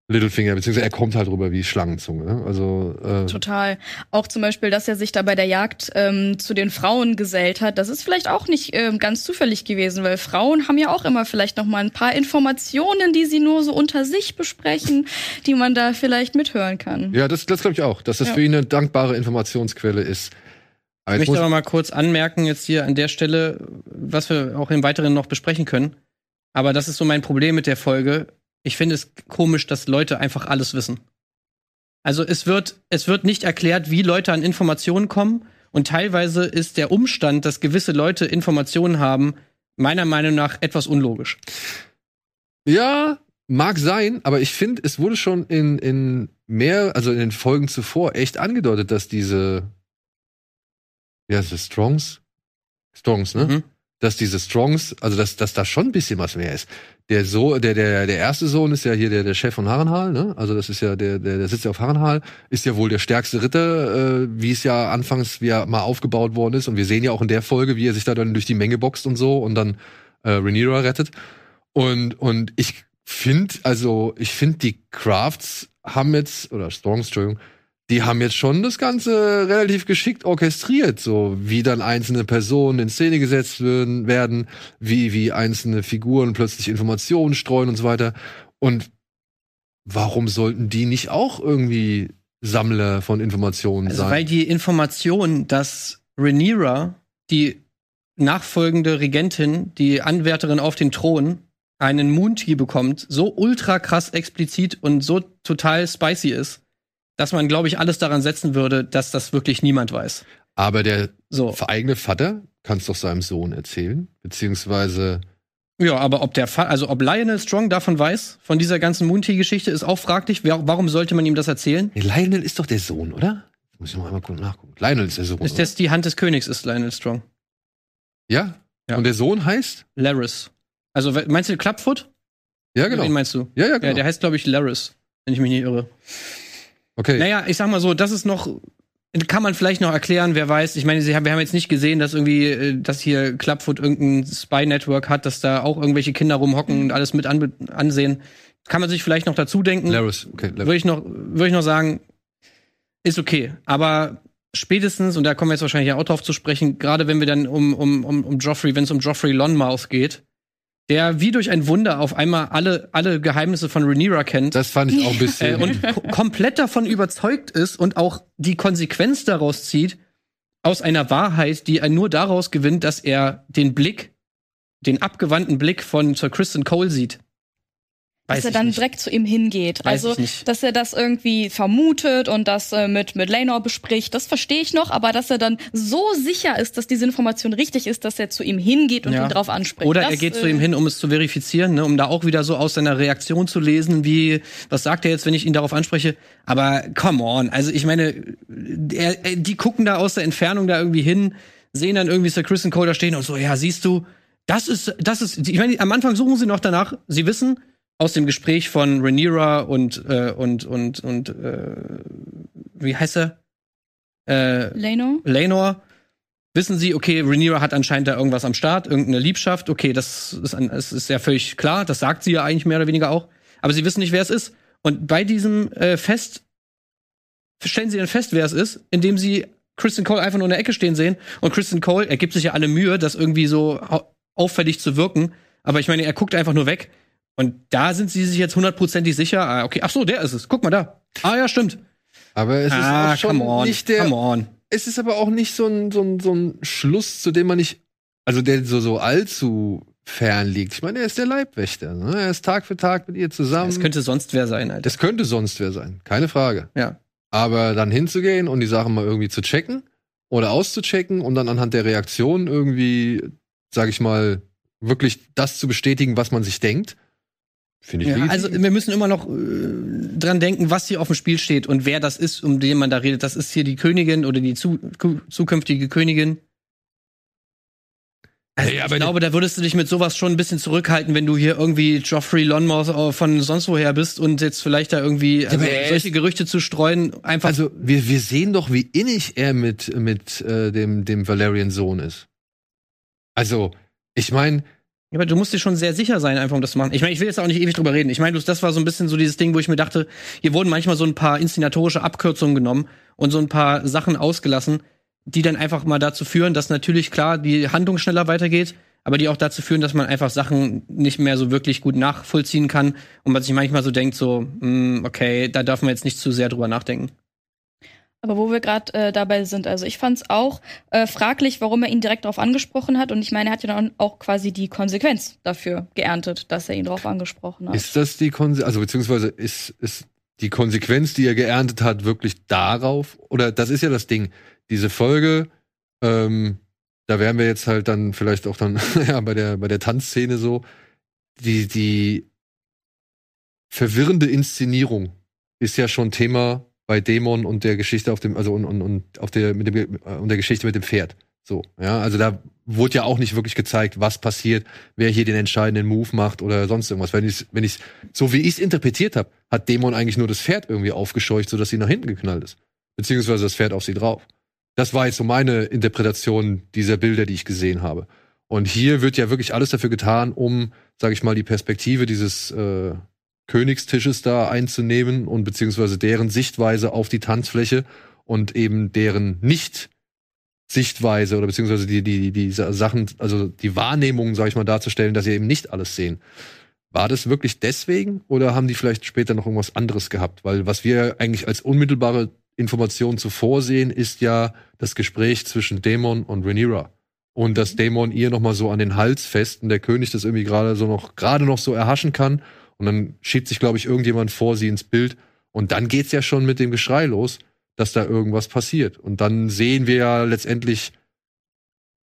Littlefinger, beziehungsweise er kommt halt rüber wie Schlangenzunge. Ne? Also äh total. Auch zum Beispiel, dass er sich da bei der Jagd ähm, zu den Frauen gesellt hat. Das ist vielleicht auch nicht ähm, ganz zufällig gewesen, weil Frauen haben ja auch immer vielleicht noch mal ein paar Informationen, die sie nur so unter sich besprechen, die man da vielleicht mithören kann. Ja, das, das glaube ich auch, dass das ja. für ihn eine dankbare Informationsquelle ist. Aber ich möchte aber mal kurz anmerken jetzt hier an der Stelle, was wir auch im Weiteren noch besprechen können. Aber das ist so mein Problem mit der Folge. Ich finde es komisch, dass Leute einfach alles wissen. Also es wird, es wird nicht erklärt, wie Leute an Informationen kommen. Und teilweise ist der Umstand, dass gewisse Leute Informationen haben, meiner Meinung nach etwas unlogisch. Ja, mag sein, aber ich finde, es wurde schon in, in mehr, also in den Folgen zuvor echt angedeutet, dass diese wie heißt es, Strongs? Strongs, ne? Mhm. Dass diese Strongs, also dass, dass da schon ein bisschen was mehr ist. Der so, der, der, der erste Sohn ist ja hier der, der Chef von Harrenhal, ne? Also das ist ja der, der, der sitzt ja auf Harrenhal, ist ja wohl der stärkste Ritter, äh, wie es ja anfangs wie er mal aufgebaut worden ist. Und wir sehen ja auch in der Folge, wie er sich da dann durch die Menge boxt und so und dann äh, Rhaenyra rettet. Und, und ich finde, also ich finde, die Crafts haben jetzt, oder Strongs, Entschuldigung, die haben jetzt schon das Ganze relativ geschickt orchestriert, so wie dann einzelne Personen in Szene gesetzt werden, wie, wie einzelne Figuren plötzlich Informationen streuen und so weiter. Und warum sollten die nicht auch irgendwie Sammler von Informationen also, sein? Weil die Information, dass Rhaenyra, die nachfolgende Regentin, die Anwärterin auf den Thron, einen Moontie bekommt, so ultra krass explizit und so total spicy ist, dass man, glaube ich, alles daran setzen würde, dass das wirklich niemand weiß. Aber der so. eigene Vater kann es doch seinem Sohn erzählen, beziehungsweise ja, aber ob der Fa also ob Lionel Strong davon weiß, von dieser ganzen Moontie-Geschichte, ist auch fraglich. Warum sollte man ihm das erzählen? Nee, Lionel ist doch der Sohn, oder? Muss ich noch einmal nachgucken. Lionel ist der Sohn. Ist das die Hand des Königs, ist Lionel Strong. Ja? ja. Und der Sohn heißt? Laris. Also meinst du Clubfoot? Ja, genau. Wen meinst du? Ja, ja, genau. Ja, der heißt, glaube ich, Laris, wenn ich mich nicht irre. Okay. Naja, ich sag mal so, das ist noch, kann man vielleicht noch erklären, wer weiß. Ich meine, wir haben jetzt nicht gesehen, dass irgendwie, äh, dass hier Clubfoot irgendein Spy-Network hat, dass da auch irgendwelche Kinder rumhocken und alles mit an ansehen. Kann man sich vielleicht noch dazu denken. Laris, okay. Würde ich noch, würde ich noch sagen, ist okay. Aber spätestens, und da kommen wir jetzt wahrscheinlich auch drauf zu sprechen, gerade wenn wir dann um, um, um, um Joffrey, wenn es um Joffrey Lonmouth geht, der wie durch ein Wunder auf einmal alle, alle Geheimnisse von Rhaenyra kennt. Das fand ich auch ein bisschen. Äh, und komplett davon überzeugt ist und auch die Konsequenz daraus zieht, aus einer Wahrheit, die er nur daraus gewinnt, dass er den Blick, den abgewandten Blick von Sir Kristen Cole sieht dass er dann nicht. direkt zu ihm hingeht. Weiß also, dass er das irgendwie vermutet und das äh, mit, mit Lenor bespricht, das verstehe ich noch, aber dass er dann so sicher ist, dass diese Information richtig ist, dass er zu ihm hingeht und ja. ihn darauf anspricht. Oder das, er geht äh, zu ihm hin, um es zu verifizieren, ne, um da auch wieder so aus seiner Reaktion zu lesen, wie, was sagt er jetzt, wenn ich ihn darauf anspreche? Aber come on, also ich meine, er, die gucken da aus der Entfernung da irgendwie hin, sehen dann irgendwie Sir Kristen Cole da stehen und so, ja, siehst du, Das ist, das ist, ich meine, am Anfang suchen sie noch danach. Sie wissen aus dem Gespräch von Rhaenyra und, äh, und, und, und, äh, wie heißt er? Äh, Lenor. Lenor. Wissen sie, okay, Rhaenyra hat anscheinend da irgendwas am Start, irgendeine Liebschaft. Okay, das ist, ein, das ist ja völlig klar. Das sagt sie ja eigentlich mehr oder weniger auch. Aber sie wissen nicht, wer es ist. Und bei diesem äh, Fest stellen sie dann fest, wer es ist, indem sie Kristen Cole einfach nur in der Ecke stehen sehen. Und Kristen Cole, er gibt sich ja alle Mühe, das irgendwie so auffällig zu wirken. Aber ich meine, er guckt einfach nur weg. Und da sind sie sich jetzt hundertprozentig sicher. Ah, okay, ach so, der ist es. Guck mal da. Ah, ja, stimmt. Aber es ah, ist auch schon on, nicht der. Come on. Es ist aber auch nicht so ein, so ein, so ein Schluss, zu dem man nicht, also der so, so allzu fern liegt. Ich meine, er ist der Leibwächter. Ne? Er ist Tag für Tag mit ihr zusammen. Es könnte sonst wer sein, Alter. Das könnte sonst wer sein, keine Frage. Ja. Aber dann hinzugehen und die Sachen mal irgendwie zu checken oder auszuchecken und dann anhand der Reaktion irgendwie, sag ich mal, wirklich das zu bestätigen, was man sich denkt, finde ich ja, Also wir müssen immer noch äh, dran denken, was hier auf dem Spiel steht und wer das ist, um den man da redet. Das ist hier die Königin oder die zu, zukünftige Königin also ja, ich glaube, da würdest du dich mit sowas schon ein bisschen zurückhalten, wenn du hier irgendwie Geoffrey Lonmouth von sonst woher bist und jetzt vielleicht da irgendwie also solche Gerüchte zu streuen, einfach. Also wir, wir sehen doch, wie innig er mit, mit äh, dem, dem Valerian Sohn ist. Also, ich meine. Ja, aber du musst dir schon sehr sicher sein, einfach um das zu machen. Ich meine, ich will jetzt auch nicht ewig drüber reden. Ich meine, das war so ein bisschen so dieses Ding, wo ich mir dachte, hier wurden manchmal so ein paar inszenatorische Abkürzungen genommen und so ein paar Sachen ausgelassen die dann einfach mal dazu führen, dass natürlich klar die Handlung schneller weitergeht, aber die auch dazu führen, dass man einfach Sachen nicht mehr so wirklich gut nachvollziehen kann und man sich manchmal so denkt, so, mh, hm, okay, da darf man jetzt nicht zu sehr drüber nachdenken. Aber wo wir gerade äh, dabei sind, also ich fand es auch äh, fraglich, warum er ihn direkt darauf angesprochen hat. Und ich meine, er hat ja dann auch quasi die Konsequenz dafür geerntet, dass er ihn darauf angesprochen hat. Ist das die Konsequenz, also beziehungsweise ist, ist die Konsequenz, die er geerntet hat, wirklich darauf? Oder das ist ja das Ding diese Folge, ähm, da wären wir jetzt halt dann vielleicht auch dann ja, bei der bei der Tanzszene so die die verwirrende Inszenierung ist ja schon Thema bei Dämon und der Geschichte auf dem also und, und, und auf der mit dem und der Geschichte mit dem Pferd. So ja also da wurde ja auch nicht wirklich gezeigt was passiert wer hier den entscheidenden Move macht oder sonst irgendwas. Wenn ich wenn ich so wie ich es interpretiert habe hat Dämon eigentlich nur das Pferd irgendwie aufgescheucht so dass sie nach hinten geknallt ist. Beziehungsweise das Pferd auf sie drauf. Das war jetzt so meine Interpretation dieser Bilder, die ich gesehen habe. Und hier wird ja wirklich alles dafür getan, um, sage ich mal, die Perspektive dieses äh, Königstisches da einzunehmen und beziehungsweise deren Sichtweise auf die Tanzfläche und eben deren nicht Sichtweise oder beziehungsweise die, die, die Sachen, also die Wahrnehmung, sage ich mal, darzustellen, dass sie eben nicht alles sehen. War das wirklich deswegen oder haben die vielleicht später noch irgendwas anderes gehabt? Weil was wir eigentlich als unmittelbare Informationen zuvor sehen, ist ja das Gespräch zwischen Dämon und Rhaenyra. Und dass Dämon ihr nochmal so an den Hals fest und der König das irgendwie gerade so noch, gerade noch so erhaschen kann. Und dann schiebt sich, glaube ich, irgendjemand vor sie ins Bild. Und dann geht's ja schon mit dem Geschrei los, dass da irgendwas passiert. Und dann sehen wir ja letztendlich,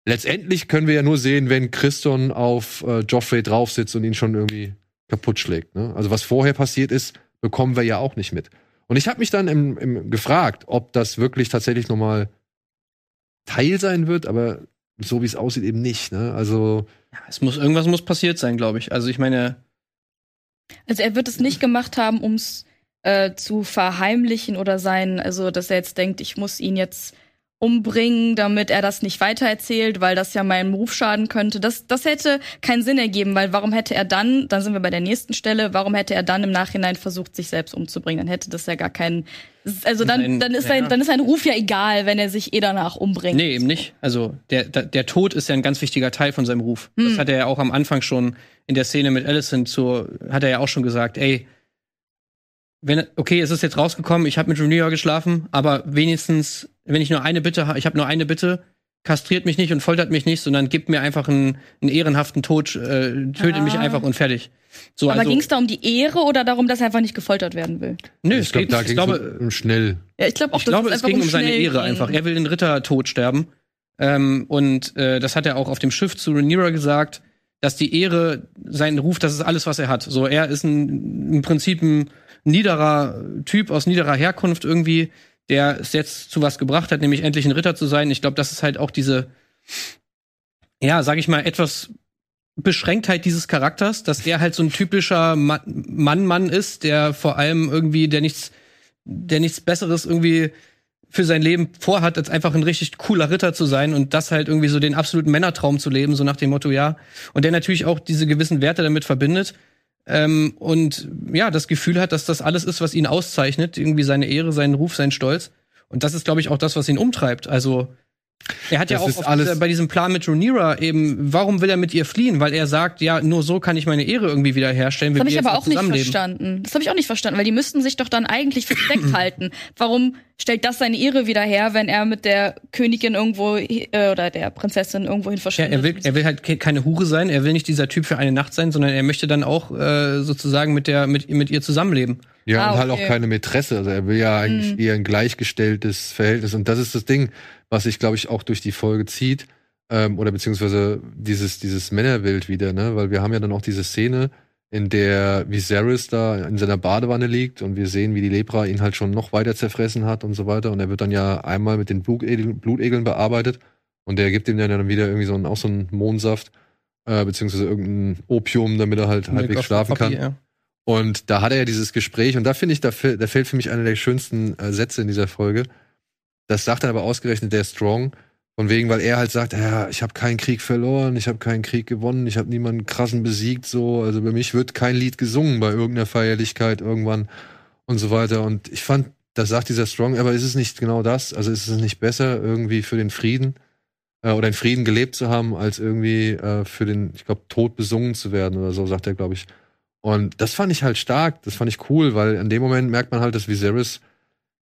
letztendlich können wir ja nur sehen, wenn Christon auf äh, Joffrey draufsitzt und ihn schon irgendwie kaputt schlägt. Ne? Also was vorher passiert ist, bekommen wir ja auch nicht mit. Und ich habe mich dann im, im gefragt, ob das wirklich tatsächlich nochmal Teil sein wird, aber so wie es aussieht eben nicht. Ne? Also ja, es muss irgendwas muss passiert sein, glaube ich. Also ich meine, also er wird es nicht gemacht haben, um es äh, zu verheimlichen oder sein, also dass er jetzt denkt, ich muss ihn jetzt umbringen, damit er das nicht weitererzählt, weil das ja meinem Ruf schaden könnte. Das, das hätte keinen Sinn ergeben, weil warum hätte er dann, dann sind wir bei der nächsten Stelle, warum hätte er dann im Nachhinein versucht, sich selbst umzubringen? Dann hätte das ja gar keinen, also dann, dann ist sein, dann ist sein Ruf ja egal, wenn er sich eh danach umbringt. Nee, eben nicht. Also der, der, Tod ist ja ein ganz wichtiger Teil von seinem Ruf. Hm. Das hat er ja auch am Anfang schon in der Szene mit Allison zu, hat er ja auch schon gesagt, ey, wenn, okay, es ist jetzt rausgekommen, ich habe mit Junior geschlafen, aber wenigstens, wenn ich nur eine Bitte habe, ich habe nur eine Bitte, kastriert mich nicht und foltert mich nicht, sondern gibt mir einfach einen, einen ehrenhaften Tod, äh, tötet ah. mich einfach und fertig. So, aber also, ging es da um die Ehre oder darum, dass er einfach nicht gefoltert werden will? Nö, ich es glaub, geht, da ich glaube, um schnell. Ja, ich glaube auch, ich glaube, es ging um seine Ehre ging. einfach. Er will den Ritter tot sterben. Ähm, und äh, das hat er auch auf dem Schiff zu Rhaenyra gesagt, dass die Ehre, sein Ruf, das ist alles, was er hat. So, er ist ein, im Prinzip ein niederer Typ aus niederer Herkunft irgendwie, der es jetzt zu was gebracht hat, nämlich endlich ein Ritter zu sein. Ich glaube, das ist halt auch diese, ja, sag ich mal, etwas Beschränktheit dieses Charakters, dass der halt so ein typischer Mann-Mann ist, der vor allem irgendwie, der nichts, der nichts Besseres irgendwie für sein Leben vorhat, als einfach ein richtig cooler Ritter zu sein und das halt irgendwie so den absoluten Männertraum zu leben, so nach dem Motto, ja. Und der natürlich auch diese gewissen Werte damit verbindet. Ähm, und ja, das Gefühl hat, dass das alles ist, was ihn auszeichnet, irgendwie seine Ehre, seinen Ruf, sein Stolz. Und das ist, glaube ich, auch das, was ihn umtreibt. Also er hat das ja auch dieser, bei diesem Plan mit Rhaenyra eben, warum will er mit ihr fliehen? Weil er sagt, ja, nur so kann ich meine Ehre irgendwie wiederherstellen. Das habe ich aber auch nicht verstanden. Das habe ich auch nicht verstanden, weil die müssten sich doch dann eigentlich verdeckt halten. Warum stellt das seine Ehre wieder her, wenn er mit der Königin irgendwo äh, oder der Prinzessin irgendwo hin verschwindet? Ja, er will, er will halt keine Hure sein. Er will nicht dieser Typ für eine Nacht sein, sondern er möchte dann auch äh, sozusagen mit der mit, mit ihr zusammenleben. Ja, ah, und halt auch keine Mätresse. Also er will ja eigentlich mm. eher ein gleichgestelltes Verhältnis. Und das ist das Ding was sich, glaube ich, auch durch die Folge zieht, ähm, oder beziehungsweise dieses, dieses Männerbild wieder, ne? Weil wir haben ja dann auch diese Szene, in der Viserys da in seiner Badewanne liegt und wir sehen, wie die Lepra ihn halt schon noch weiter zerfressen hat und so weiter. Und er wird dann ja einmal mit den Blutegeln, Blutegeln bearbeitet und der gibt ihm dann wieder irgendwie so einen, auch so einen Mondsaft, äh, beziehungsweise irgendein Opium, damit er halt halbwegs schlafen kann. Ja. Und da hat er ja dieses Gespräch und da finde ich, da, da fällt für mich einer der schönsten äh, Sätze in dieser Folge. Das sagt dann aber ausgerechnet der Strong. Von wegen, weil er halt sagt, ja, ich habe keinen Krieg verloren, ich habe keinen Krieg gewonnen, ich habe niemanden krassen besiegt, so. Also bei mich wird kein Lied gesungen bei irgendeiner Feierlichkeit irgendwann und so weiter. Und ich fand, das sagt dieser Strong, aber ist es nicht genau das? Also ist es nicht besser, irgendwie für den Frieden äh, oder in Frieden gelebt zu haben, als irgendwie äh, für den, ich glaube, Tod besungen zu werden oder so, sagt er, glaube ich. Und das fand ich halt stark, das fand ich cool, weil in dem Moment merkt man halt, dass Viserys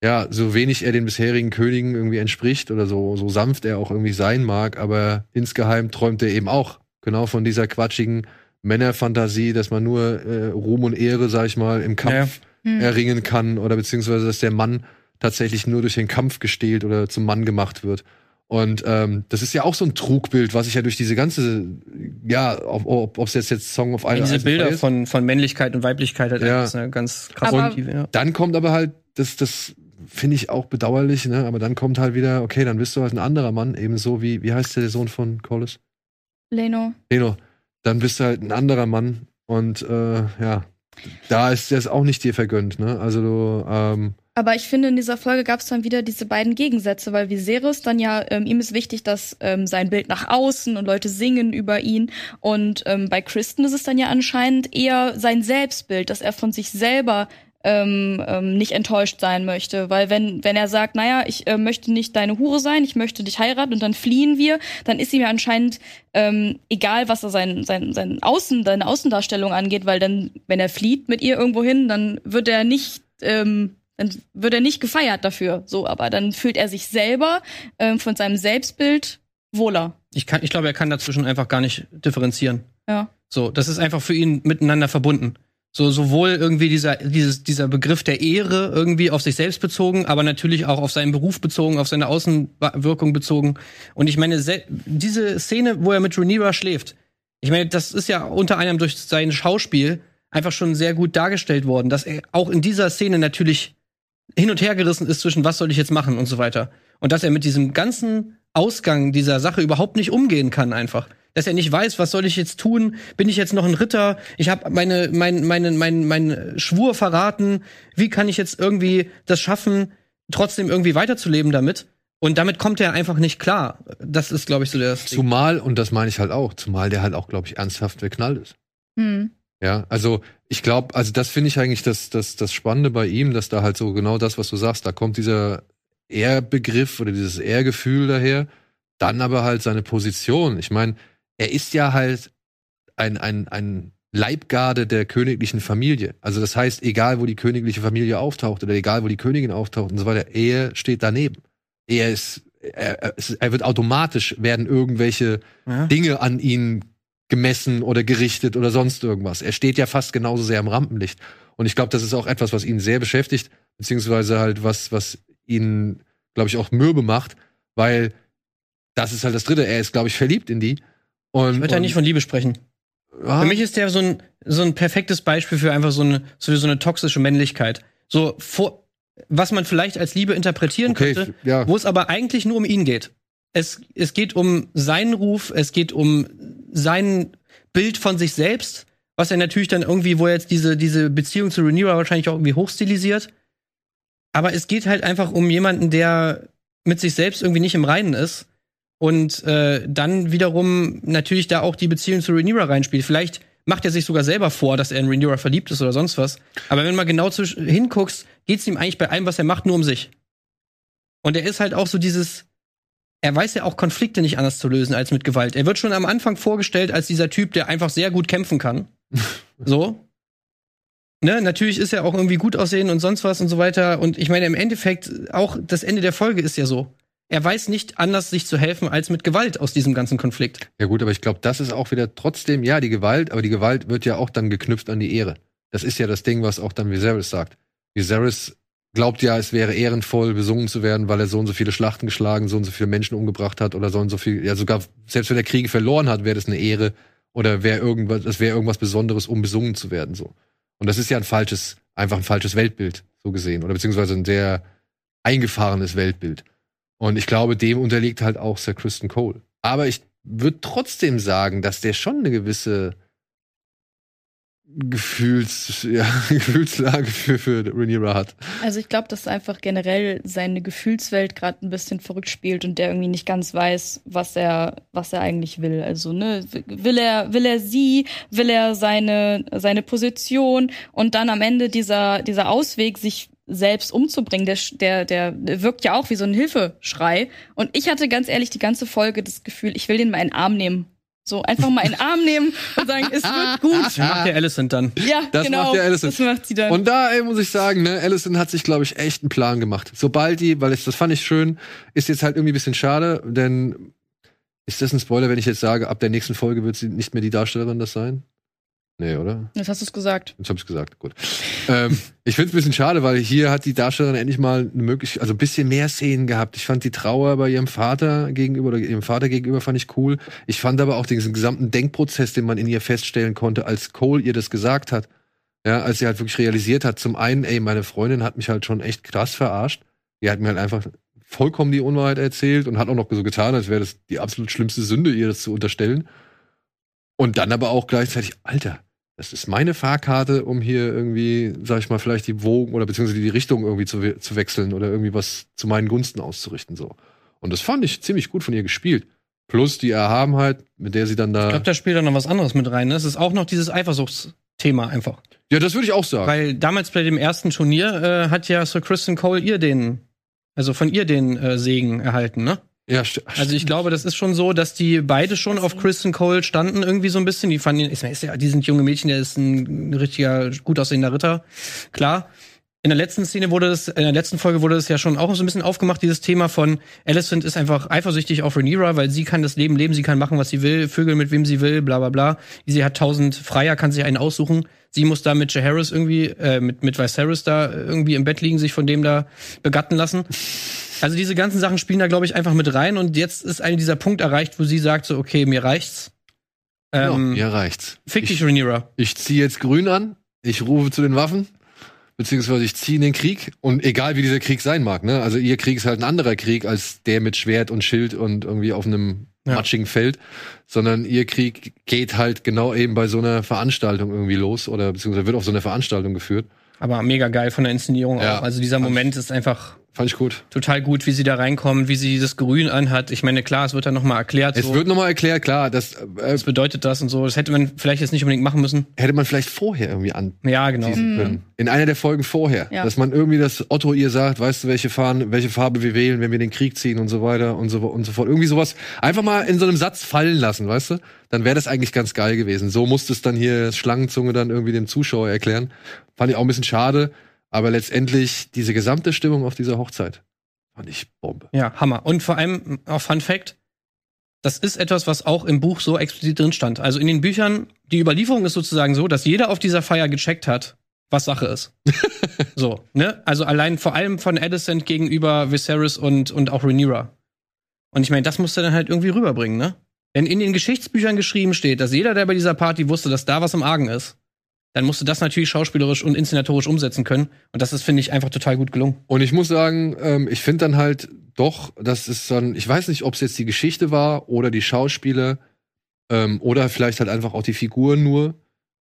ja, so wenig er den bisherigen Königen irgendwie entspricht oder so, so sanft er auch irgendwie sein mag, aber insgeheim träumt er eben auch genau von dieser quatschigen Männerfantasie, dass man nur äh, Ruhm und Ehre, sag ich mal, im Kampf ja. hm. erringen kann oder beziehungsweise, dass der Mann tatsächlich nur durch den Kampf gestählt oder zum Mann gemacht wird. Und ähm, das ist ja auch so ein Trugbild, was ich ja durch diese ganze, ja, ob es jetzt jetzt Song of Iron Diese Bilder von, von Männlichkeit und Weiblichkeit halt ja. ist eine ganz krasse Motive, ja. Dann kommt aber halt das, das finde ich auch bedauerlich, ne? Aber dann kommt halt wieder, okay, dann bist du halt ein anderer Mann, ebenso wie, wie heißt der Sohn von Collis? Leno. Leno. Dann bist du halt ein anderer Mann und äh, ja, da ist das auch nicht dir vergönnt, ne? Also du, ähm, aber ich finde, in dieser Folge gab es dann wieder diese beiden Gegensätze, weil Viserys dann ja, ähm, ihm ist wichtig, dass ähm, sein Bild nach außen und Leute singen über ihn. Und ähm, bei Kristen ist es dann ja anscheinend eher sein Selbstbild, dass er von sich selber ähm, ähm, nicht enttäuscht sein möchte. Weil wenn, wenn er sagt, naja, ich äh, möchte nicht deine Hure sein, ich möchte dich heiraten und dann fliehen wir, dann ist ihm ja anscheinend ähm, egal, was er sein, sein, sein Außen, seine Außendarstellung angeht, weil dann, wenn er flieht mit ihr irgendwo hin, dann wird er nicht, ähm, dann wird er nicht gefeiert dafür. So, aber dann fühlt er sich selber ähm, von seinem Selbstbild wohler. Ich kann, ich glaube, er kann dazwischen einfach gar nicht differenzieren. Ja. So, das ist einfach für ihn miteinander verbunden. So sowohl irgendwie dieser dieses dieser Begriff der Ehre irgendwie auf sich selbst bezogen, aber natürlich auch auf seinen Beruf bezogen, auf seine Außenwirkung bezogen. Und ich meine diese Szene, wo er mit Rhaenyra schläft. Ich meine, das ist ja unter anderem durch sein Schauspiel einfach schon sehr gut dargestellt worden, dass er auch in dieser Szene natürlich hin und her gerissen ist zwischen was soll ich jetzt machen und so weiter. Und dass er mit diesem ganzen Ausgang dieser Sache überhaupt nicht umgehen kann einfach dass er nicht weiß, was soll ich jetzt tun? Bin ich jetzt noch ein Ritter? Ich habe meine mein meine mein mein Schwur verraten. Wie kann ich jetzt irgendwie das schaffen, trotzdem irgendwie weiterzuleben damit? Und damit kommt er einfach nicht klar. Das ist, glaube ich, so der. Zumal, und das meine ich halt auch, zumal der halt auch, glaube ich, ernsthaft verknallt ist. Hm. Ja, also ich glaube, also das finde ich eigentlich das, das, das Spannende bei ihm, dass da halt so genau das, was du sagst, da kommt dieser Ehrbegriff oder dieses Ehrgefühl daher, dann aber halt seine Position. Ich meine, er ist ja halt ein, ein, ein Leibgarde der königlichen Familie. Also das heißt, egal wo die königliche Familie auftaucht oder egal wo die Königin auftaucht und so weiter, er steht daneben. Er ist, er, er wird automatisch werden irgendwelche ja. Dinge an ihn gemessen oder gerichtet oder sonst irgendwas. Er steht ja fast genauso sehr im Rampenlicht. Und ich glaube, das ist auch etwas, was ihn sehr beschäftigt, beziehungsweise halt was, was ihn, glaube ich, auch mürbe macht, weil das ist halt das Dritte. Er ist, glaube ich, verliebt in die und, ich würde ja nicht von Liebe sprechen. Ja. Für mich ist der so ein, so ein perfektes Beispiel für einfach so eine, so, so eine toxische Männlichkeit. So, vor, was man vielleicht als Liebe interpretieren okay, könnte, ja. wo es aber eigentlich nur um ihn geht. Es, es geht um seinen Ruf, es geht um seinen Bild von sich selbst, was er natürlich dann irgendwie, wo er jetzt diese, diese Beziehung zu Rhaenyra wahrscheinlich auch irgendwie hochstilisiert. Aber es geht halt einfach um jemanden, der mit sich selbst irgendwie nicht im Reinen ist und äh, dann wiederum natürlich da auch die Beziehung zu Rhaenyra reinspielt. Vielleicht macht er sich sogar selber vor, dass er in Rhaenyra verliebt ist oder sonst was. Aber wenn mal genau hinguckst, geht es ihm eigentlich bei allem, was er macht, nur um sich. Und er ist halt auch so dieses, er weiß ja auch Konflikte nicht anders zu lösen als mit Gewalt. Er wird schon am Anfang vorgestellt als dieser Typ, der einfach sehr gut kämpfen kann. so. Ne, natürlich ist er auch irgendwie gut aussehen und sonst was und so weiter. Und ich meine, im Endeffekt, auch das Ende der Folge ist ja so. Er weiß nicht anders, sich zu helfen, als mit Gewalt aus diesem ganzen Konflikt. Ja, gut, aber ich glaube, das ist auch wieder trotzdem, ja, die Gewalt, aber die Gewalt wird ja auch dann geknüpft an die Ehre. Das ist ja das Ding, was auch dann Viserys sagt. Viserys glaubt ja, es wäre ehrenvoll, besungen zu werden, weil er so und so viele Schlachten geschlagen, so und so viele Menschen umgebracht hat oder so und so viel, ja sogar, selbst wenn er Kriege verloren hat, wäre das eine Ehre oder wäre irgendwas, das wäre irgendwas Besonderes, um besungen zu werden, so. Und das ist ja ein falsches, einfach ein falsches Weltbild, so gesehen, oder beziehungsweise ein sehr eingefahrenes Weltbild. Und ich glaube, dem unterliegt halt auch Sir Kristen Cole. Aber ich würde trotzdem sagen, dass der schon eine gewisse Gefühls, ja, Gefühlslage für, für Rhaenyra hat. Also ich glaube, dass einfach generell seine Gefühlswelt gerade ein bisschen verrückt spielt und der irgendwie nicht ganz weiß, was er, was er eigentlich will. Also, ne, will er, will er sie, will er seine, seine Position und dann am Ende dieser, dieser Ausweg, sich selbst umzubringen, der, der, der wirkt ja auch wie so ein Hilfeschrei. Und ich hatte ganz ehrlich die ganze Folge das Gefühl, ich will den mal in den Arm nehmen so einfach mal in den Arm nehmen und sagen, es wird gut. Das macht der Alicent dann. Ja, das genau. Macht der Alicent. Das macht sie dann. Und da ey, muss ich sagen, ne, Alicent hat sich, glaube ich, echt einen Plan gemacht. Sobald die, weil ich, das fand ich schön, ist jetzt halt irgendwie ein bisschen schade, denn ist das ein Spoiler, wenn ich jetzt sage, ab der nächsten Folge wird sie nicht mehr die Darstellerin das sein? Nee, oder? Das hast du gesagt. Jetzt hab ich's gesagt, gut. ähm, ich find's ein bisschen schade, weil hier hat die Darstellerin endlich mal eine Möglichkeit, also ein bisschen mehr Szenen gehabt. Ich fand die Trauer bei ihrem Vater gegenüber oder ihrem Vater gegenüber fand ich cool. Ich fand aber auch diesen gesamten Denkprozess, den man in ihr feststellen konnte, als Cole ihr das gesagt hat. Ja, als sie halt wirklich realisiert hat, zum einen, ey, meine Freundin hat mich halt schon echt krass verarscht. Die hat mir halt einfach vollkommen die Unwahrheit erzählt und hat auch noch so getan, als wäre das die absolut schlimmste Sünde, ihr das zu unterstellen. Und dann aber auch gleichzeitig, Alter, das ist meine Fahrkarte, um hier irgendwie, sag ich mal, vielleicht die Wogen oder beziehungsweise die Richtung irgendwie zu, zu wechseln oder irgendwie was zu meinen Gunsten auszurichten, so. Und das fand ich ziemlich gut von ihr gespielt. Plus die Erhabenheit, mit der sie dann da. Ich glaube, da spielt dann noch was anderes mit rein. Ne? Es ist auch noch dieses Eifersuchtsthema einfach. Ja, das würde ich auch sagen. Weil damals bei dem ersten Turnier äh, hat ja Sir Kristen Cole ihr den, also von ihr den äh, Segen erhalten, ne? Ja, also ich glaube, das ist schon so, dass die beide schon auf Kristen Cole standen irgendwie so ein bisschen. Die fanden ist, ist ja, die sind junge Mädchen, der ist ein richtiger gut aussehender Ritter, klar. In der letzten Szene wurde das, in der letzten Folge wurde das ja schon auch so ein bisschen aufgemacht, dieses Thema von Alicent ist einfach eifersüchtig auf Rhaenyra, weil sie kann das Leben leben, sie kann machen, was sie will, Vögel mit wem sie will, bla bla bla. Sie hat tausend Freier, kann sich einen aussuchen. Sie muss da mit Jaehaerys irgendwie, äh, mit, mit Viserys da irgendwie im Bett liegen, sich von dem da begatten lassen. Also diese ganzen Sachen spielen da, glaube ich, einfach mit rein. Und jetzt ist eigentlich dieser Punkt erreicht, wo sie sagt so, okay, mir reicht's. Ähm, ja, mir reicht's. Fick dich, Rhaenyra. Ich ziehe jetzt grün an. Ich rufe zu den Waffen. Beziehungsweise ich ziehe in den Krieg. Und egal wie dieser Krieg sein mag, ne? Also ihr Krieg ist halt ein anderer Krieg als der mit Schwert und Schild und irgendwie auf einem ja. matschigen Feld. Sondern ihr Krieg geht halt genau eben bei so einer Veranstaltung irgendwie los. Oder beziehungsweise wird auf so einer Veranstaltung geführt. Aber mega geil von der Inszenierung ja. auch. Also dieser Moment ist einfach Fand ich gut. Total gut, wie sie da reinkommen, wie sie das Grün anhat. Ich meine, klar, es wird dann nochmal erklärt. Es so. wird nochmal erklärt, klar. Das, äh, Was bedeutet das und so. Das hätte man vielleicht jetzt nicht unbedingt machen müssen. Hätte man vielleicht vorher irgendwie an. Ja, genau. Mhm. In einer der Folgen vorher. Ja. Dass man irgendwie das Otto ihr sagt, weißt du, welche, Farben, welche Farbe wir wählen, wenn wir den Krieg ziehen und so weiter und so, und so fort. Irgendwie sowas einfach mal in so einem Satz fallen lassen, weißt du? Dann wäre das eigentlich ganz geil gewesen. So musste es dann hier Schlangenzunge dann irgendwie dem Zuschauer erklären. Fand ich auch ein bisschen schade. Aber letztendlich diese gesamte Stimmung auf dieser Hochzeit Fand ich Bombe. Ja, Hammer. Und vor allem, auch Fun Fact, das ist etwas, was auch im Buch so explizit drin stand. Also in den Büchern, die Überlieferung ist sozusagen so, dass jeder auf dieser Feier gecheckt hat, was Sache ist. so, ne? Also allein vor allem von Addison gegenüber Viserys und, und auch Rhaenyra. Und ich meine, das musst du dann halt irgendwie rüberbringen, ne? Wenn in den Geschichtsbüchern geschrieben steht, dass jeder, der bei dieser Party wusste, dass da was im Argen ist, dann musst du das natürlich schauspielerisch und inszenatorisch umsetzen können. Und das ist, finde ich, einfach total gut gelungen. Und ich muss sagen, ähm, ich finde dann halt doch, dass es dann, ich weiß nicht, ob es jetzt die Geschichte war oder die Schauspieler, Ähm, oder vielleicht halt einfach auch die Figuren nur.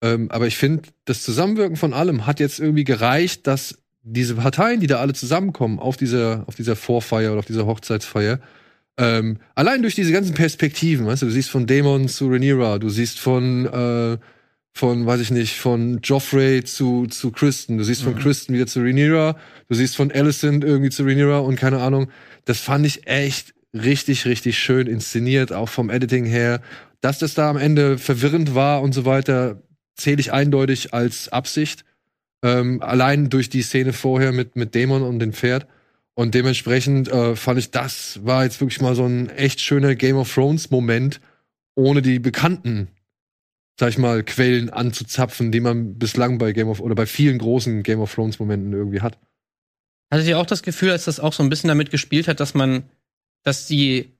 Ähm, aber ich finde, das Zusammenwirken von allem hat jetzt irgendwie gereicht, dass diese Parteien, die da alle zusammenkommen auf dieser, auf dieser Vorfeier oder auf dieser Hochzeitsfeier, ähm, allein durch diese ganzen Perspektiven, weißt du, du siehst von Daemon zu Rhaenyra, du siehst von, äh, von, weiß ich nicht, von Joffrey zu, zu Kristen, du siehst von mhm. Kristen wieder zu Rhaenyra, du siehst von Alicent irgendwie zu Rhaenyra und keine Ahnung. Das fand ich echt richtig, richtig schön inszeniert, auch vom Editing her. Dass das da am Ende verwirrend war und so weiter, zähle ich eindeutig als Absicht. Ähm, allein durch die Szene vorher mit, mit Dämon und dem Pferd. Und dementsprechend äh, fand ich, das war jetzt wirklich mal so ein echt schöner Game of Thrones-Moment, ohne die bekannten, sag ich mal, Quellen anzuzapfen, die man bislang bei Game of oder bei vielen großen Game of Thrones-Momenten irgendwie hat. Hattet ihr auch das Gefühl, als das auch so ein bisschen damit gespielt hat, dass man, dass die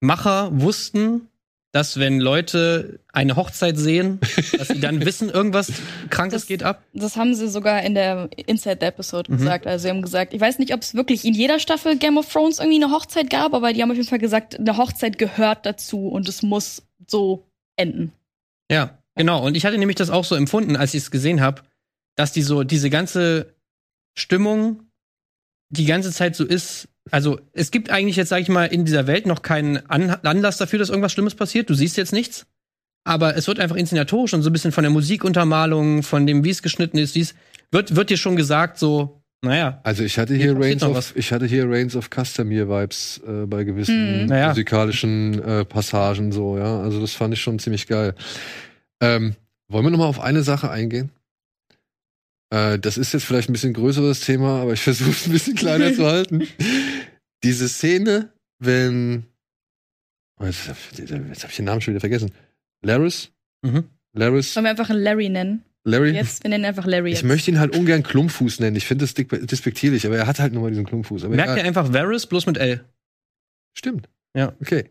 Macher wussten, dass wenn Leute eine Hochzeit sehen, dass sie dann wissen, irgendwas Krankes das, geht ab? Das haben sie sogar in der Inside the Episode mhm. gesagt. Also sie haben gesagt, ich weiß nicht, ob es wirklich in jeder Staffel Game of Thrones irgendwie eine Hochzeit gab, aber die haben auf jeden Fall gesagt, eine Hochzeit gehört dazu und es muss so enden. Ja, genau. Und ich hatte nämlich das auch so empfunden, als ich es gesehen habe, dass die so diese ganze Stimmung die ganze Zeit so ist, also es gibt eigentlich jetzt, sag ich mal, in dieser Welt noch keinen An Anlass dafür, dass irgendwas Schlimmes passiert. Du siehst jetzt nichts. Aber es wird einfach inszenatorisch und so ein bisschen von der Musikuntermalung, von dem, wie es geschnitten ist, dies, wird, wird dir schon gesagt, so, naja. Also ich hatte hier, Reigns of, ich hatte hier Reigns of Customere Vibes äh, bei gewissen hm. naja. musikalischen äh, Passagen so, ja. Also das fand ich schon ziemlich geil. Ähm, wollen wir noch mal auf eine Sache eingehen? Äh, das ist jetzt vielleicht ein bisschen größeres Thema, aber ich versuche es ein bisschen kleiner zu halten. Diese Szene, wenn. Oh, jetzt habe hab ich den Namen schon wieder vergessen. Laris? Mhm. Laris. Wollen wir einfach Larry nennen? Larry? Jetzt, wir nennen einfach Larry. Ich jetzt. möchte ihn halt ungern Klumpfuß nennen. Ich finde das despektierlich, aber er hat halt nur mal diesen Klumpfuß. Aber Merkt ihr einfach Varys bloß mit L? Stimmt. Ja. Okay.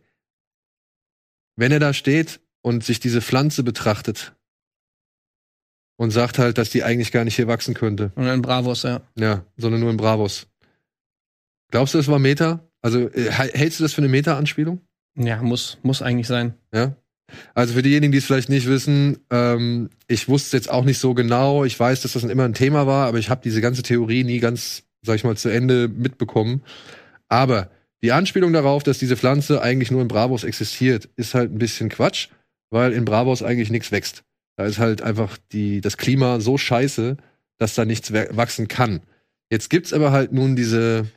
Wenn er da steht und sich diese Pflanze betrachtet und sagt halt, dass die eigentlich gar nicht hier wachsen könnte. Und in Bravos, ja. Ja, sondern nur in Bravos. Glaubst du, das war Meta? Also äh, hältst du das für eine Meta-Anspielung? Ja, muss, muss eigentlich sein. Ja. Also für diejenigen, die es vielleicht nicht wissen, ähm, ich wusste jetzt auch nicht so genau. Ich weiß, dass das immer ein Thema war, aber ich habe diese ganze Theorie nie ganz, sag ich mal, zu Ende mitbekommen. Aber die Anspielung darauf, dass diese Pflanze eigentlich nur in Bravos existiert, ist halt ein bisschen Quatsch, weil in Bravos eigentlich nichts wächst. Da ist halt einfach die, das Klima so scheiße, dass da nichts wachsen kann. Jetzt gibt's aber halt nun diese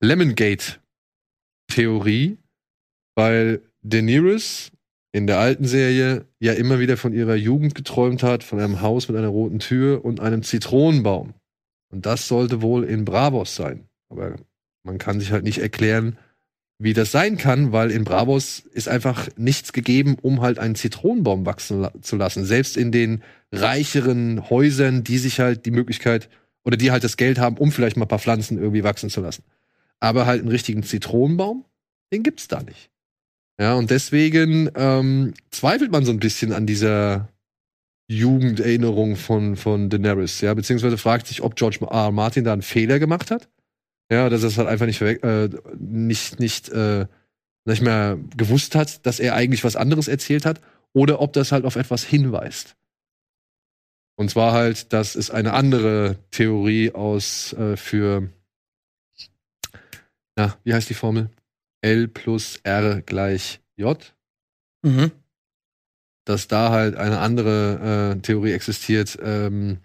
Lemongate-Theorie, weil Daenerys in der alten Serie ja immer wieder von ihrer Jugend geträumt hat, von einem Haus mit einer roten Tür und einem Zitronenbaum. Und das sollte wohl in Bravos sein. Aber man kann sich halt nicht erklären, wie das sein kann, weil in Bravos ist einfach nichts gegeben, um halt einen Zitronenbaum wachsen la zu lassen. Selbst in den reicheren Häusern, die sich halt die Möglichkeit oder die halt das Geld haben, um vielleicht mal ein paar Pflanzen irgendwie wachsen zu lassen. Aber halt einen richtigen Zitronenbaum, den gibt's da nicht. Ja, und deswegen ähm, zweifelt man so ein bisschen an dieser Jugenderinnerung von, von Daenerys, ja, beziehungsweise fragt sich, ob George R. Martin da einen Fehler gemacht hat ja, dass er es halt einfach nicht, äh, nicht, nicht, äh, nicht mehr gewusst hat, dass er eigentlich was anderes erzählt hat, oder ob das halt auf etwas hinweist. Und zwar halt, dass es eine andere Theorie aus äh, für, na, wie heißt die Formel? L plus R gleich J. Mhm. Dass da halt eine andere äh, Theorie existiert, ähm,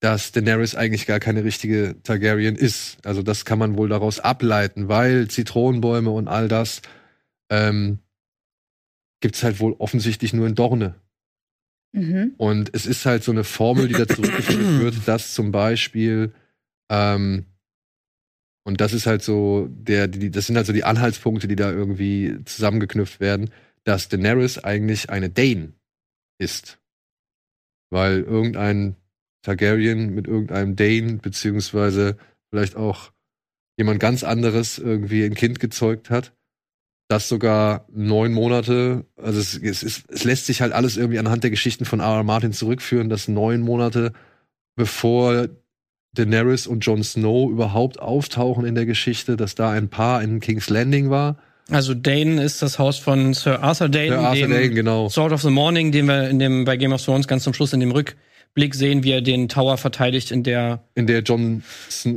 dass Daenerys eigentlich gar keine richtige Targaryen ist. Also das kann man wohl daraus ableiten, weil Zitronenbäume und all das ähm, gibt's halt wohl offensichtlich nur in Dorne. Mhm. Und es ist halt so eine Formel, die da zurückgeführt wird, dass zum Beispiel ähm, und das ist halt so der, die, das sind halt so die Anhaltspunkte, die da irgendwie zusammengeknüpft werden, dass Daenerys eigentlich eine Dane ist. Weil irgendein Targaryen mit irgendeinem Dane, beziehungsweise vielleicht auch jemand ganz anderes irgendwie ein Kind gezeugt hat. Das sogar neun Monate, also es, es, ist, es lässt sich halt alles irgendwie anhand der Geschichten von R. R. Martin zurückführen, dass neun Monate bevor Daenerys und Jon Snow überhaupt auftauchen in der Geschichte, dass da ein Paar in King's Landing war. Also Dane ist das Haus von Sir Arthur Dane, Sir Arthur Dane, genau. Sword of the Morning, den wir in dem bei Game of Thrones ganz zum Schluss in dem Rückblick sehen, wie er den Tower verteidigt, in der in der John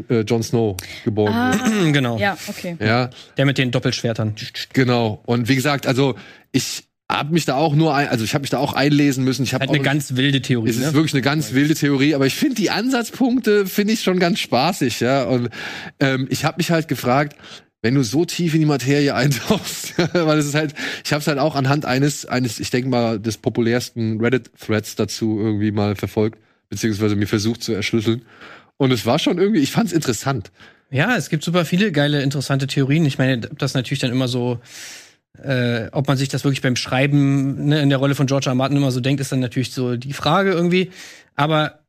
äh, Jon Snow geboren ah, wird. genau. Ja, okay. Ja. Der mit den Doppelschwertern. Genau. Und wie gesagt, also ich habe mich da auch nur ein, also ich habe mich da auch einlesen müssen. Ich habe halt eine ganz wilde Theorie. Es ist ne? wirklich eine ganz wilde Theorie, aber ich finde die Ansatzpunkte finde ich schon ganz spaßig, ja. Und ähm, ich habe mich halt gefragt, wenn du so tief in die Materie eintauchst, weil es ist halt, ich habe es halt auch anhand eines, eines, ich denke mal, des populärsten Reddit-Threads dazu irgendwie mal verfolgt, beziehungsweise mir versucht zu erschlüsseln. Und es war schon irgendwie, ich fand es interessant. Ja, es gibt super viele geile, interessante Theorien. Ich meine, das natürlich dann immer so, äh, ob man sich das wirklich beim Schreiben ne, in der Rolle von George R. Martin immer so denkt, ist dann natürlich so die Frage irgendwie. Aber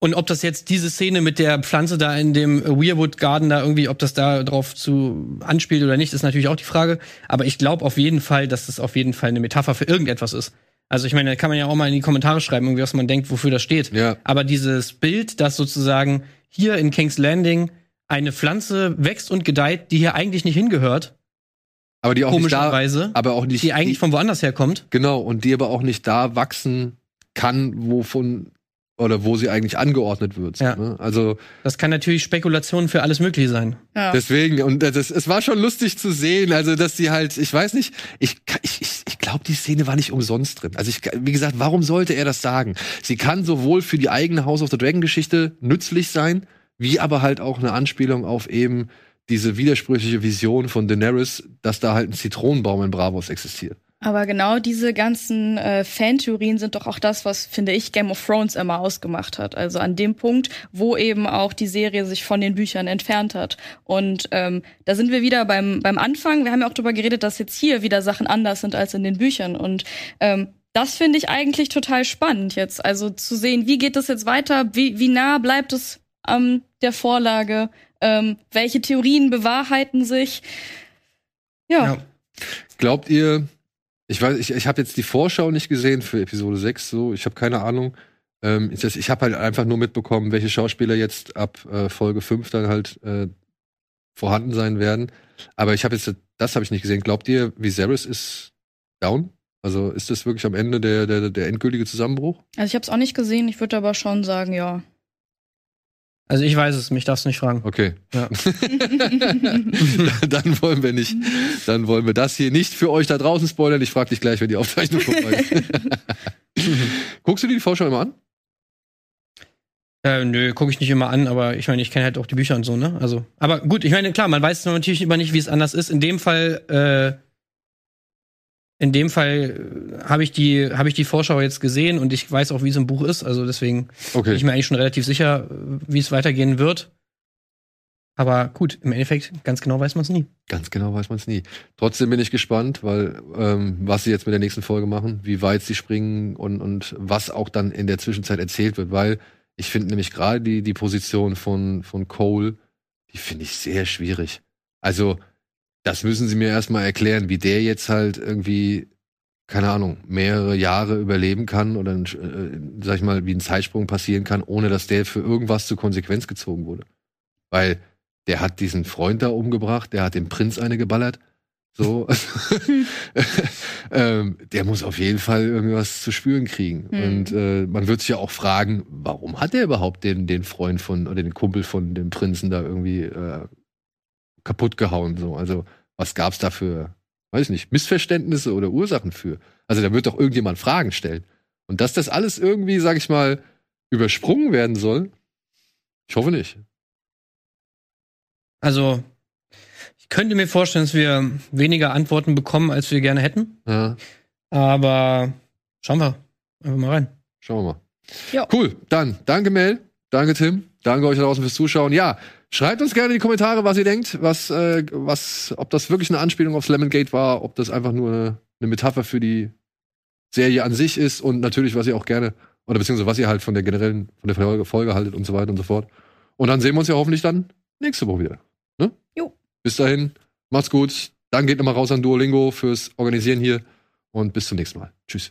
und ob das jetzt diese Szene mit der Pflanze da in dem Weirwood Garden da irgendwie, ob das da drauf zu anspielt oder nicht, ist natürlich auch die Frage. Aber ich glaube auf jeden Fall, dass das auf jeden Fall eine Metapher für irgendetwas ist. Also ich meine, da kann man ja auch mal in die Kommentare schreiben, irgendwie, was man denkt, wofür das steht. Ja. Aber dieses Bild, dass sozusagen hier in King's Landing eine Pflanze wächst und gedeiht, die hier eigentlich nicht hingehört. Aber die auch komischerweise, nicht da, aber auch nicht die eigentlich die, von woanders herkommt. Genau und die aber auch nicht da wachsen kann, wovon oder wo sie eigentlich angeordnet wird. Ja. Ne? Also das kann natürlich Spekulation für alles Mögliche sein. Ja. Deswegen und das, es war schon lustig zu sehen, also dass sie halt, ich weiß nicht, ich ich, ich, ich glaube, die Szene war nicht umsonst drin. Also ich, wie gesagt, warum sollte er das sagen? Sie kann sowohl für die eigene House of the Dragon Geschichte nützlich sein, wie aber halt auch eine Anspielung auf eben diese widersprüchliche Vision von Daenerys, dass da halt ein Zitronenbaum in Bravos existiert. Aber genau diese ganzen äh, Fantheorien sind doch auch das, was, finde ich, Game of Thrones immer ausgemacht hat. Also an dem Punkt, wo eben auch die Serie sich von den Büchern entfernt hat. Und ähm, da sind wir wieder beim, beim Anfang. Wir haben ja auch darüber geredet, dass jetzt hier wieder Sachen anders sind als in den Büchern. Und ähm, das finde ich eigentlich total spannend jetzt. Also zu sehen, wie geht das jetzt weiter? Wie, wie nah bleibt es ähm, der Vorlage? Ähm, welche Theorien bewahrheiten sich? ja. ja. Glaubt ihr, ich weiß, ich, ich habe jetzt die Vorschau nicht gesehen für Episode 6, so, ich habe keine Ahnung. Ähm, ich ich habe halt einfach nur mitbekommen, welche Schauspieler jetzt ab äh, Folge 5 dann halt äh, vorhanden sein werden. Aber ich habe jetzt, das habe ich nicht gesehen. Glaubt ihr, Viserys ist down? Also ist das wirklich am Ende der, der, der endgültige Zusammenbruch? Also ich habe es auch nicht gesehen, ich würde aber schon sagen, ja. Also ich weiß es, mich darfst du nicht fragen. Okay. Ja. dann wollen wir nicht, dann wollen wir das hier nicht für euch da draußen spoilern. Ich frage dich gleich, wenn die Aufzeichnung vorbei ist. Guckst du dir die Vorschau immer an? Äh, nö, gucke ich nicht immer an, aber ich meine, ich kenne halt auch die Bücher und so, ne? Also, aber gut, ich meine, klar, man weiß natürlich immer nicht, wie es anders ist. In dem Fall äh, in dem Fall äh, habe ich die habe ich die Vorschau jetzt gesehen und ich weiß auch, wie es im Buch ist. Also deswegen okay. bin ich mir eigentlich schon relativ sicher, äh, wie es weitergehen wird. Aber gut, im Endeffekt, ganz genau weiß man es nie. Ganz genau weiß man es nie. Trotzdem bin ich gespannt, weil ähm, was sie jetzt mit der nächsten Folge machen, wie weit sie springen und, und was auch dann in der Zwischenzeit erzählt wird, weil ich finde nämlich gerade die, die Position von, von Cole, die finde ich sehr schwierig. Also das müssen sie mir erstmal erklären, wie der jetzt halt irgendwie, keine Ahnung, mehrere Jahre überleben kann oder, äh, sag ich mal, wie ein Zeitsprung passieren kann, ohne dass der für irgendwas zur Konsequenz gezogen wurde. Weil der hat diesen Freund da umgebracht, der hat dem Prinz eine geballert. So, ähm, der muss auf jeden Fall irgendwas zu spüren kriegen. Mhm. Und äh, man wird sich ja auch fragen, warum hat er überhaupt den, den Freund von oder den Kumpel von dem Prinzen da irgendwie äh, kaputt gehauen? So, also was gab es da für, weiß ich nicht, Missverständnisse oder Ursachen für? Also da wird doch irgendjemand Fragen stellen. Und dass das alles irgendwie, sag ich mal, übersprungen werden soll, ich hoffe nicht. Also, ich könnte mir vorstellen, dass wir weniger Antworten bekommen, als wir gerne hätten. Ja. Aber schauen wir einfach mal rein. Schauen wir mal. Ja. Cool, dann danke Mel, danke Tim, danke euch da draußen fürs Zuschauen. Ja, Schreibt uns gerne in die Kommentare, was ihr denkt, was, äh, was, ob das wirklich eine Anspielung aufs Lemon Gate war, ob das einfach nur eine, eine Metapher für die Serie an sich ist und natürlich, was ihr auch gerne, oder beziehungsweise was ihr halt von der generellen, von der Folge, Folge haltet und so weiter und so fort. Und dann sehen wir uns ja hoffentlich dann nächste Woche wieder. Ne? Jo. Bis dahin, macht's gut. Dann geht nochmal raus an Duolingo fürs Organisieren hier und bis zum nächsten Mal. Tschüss.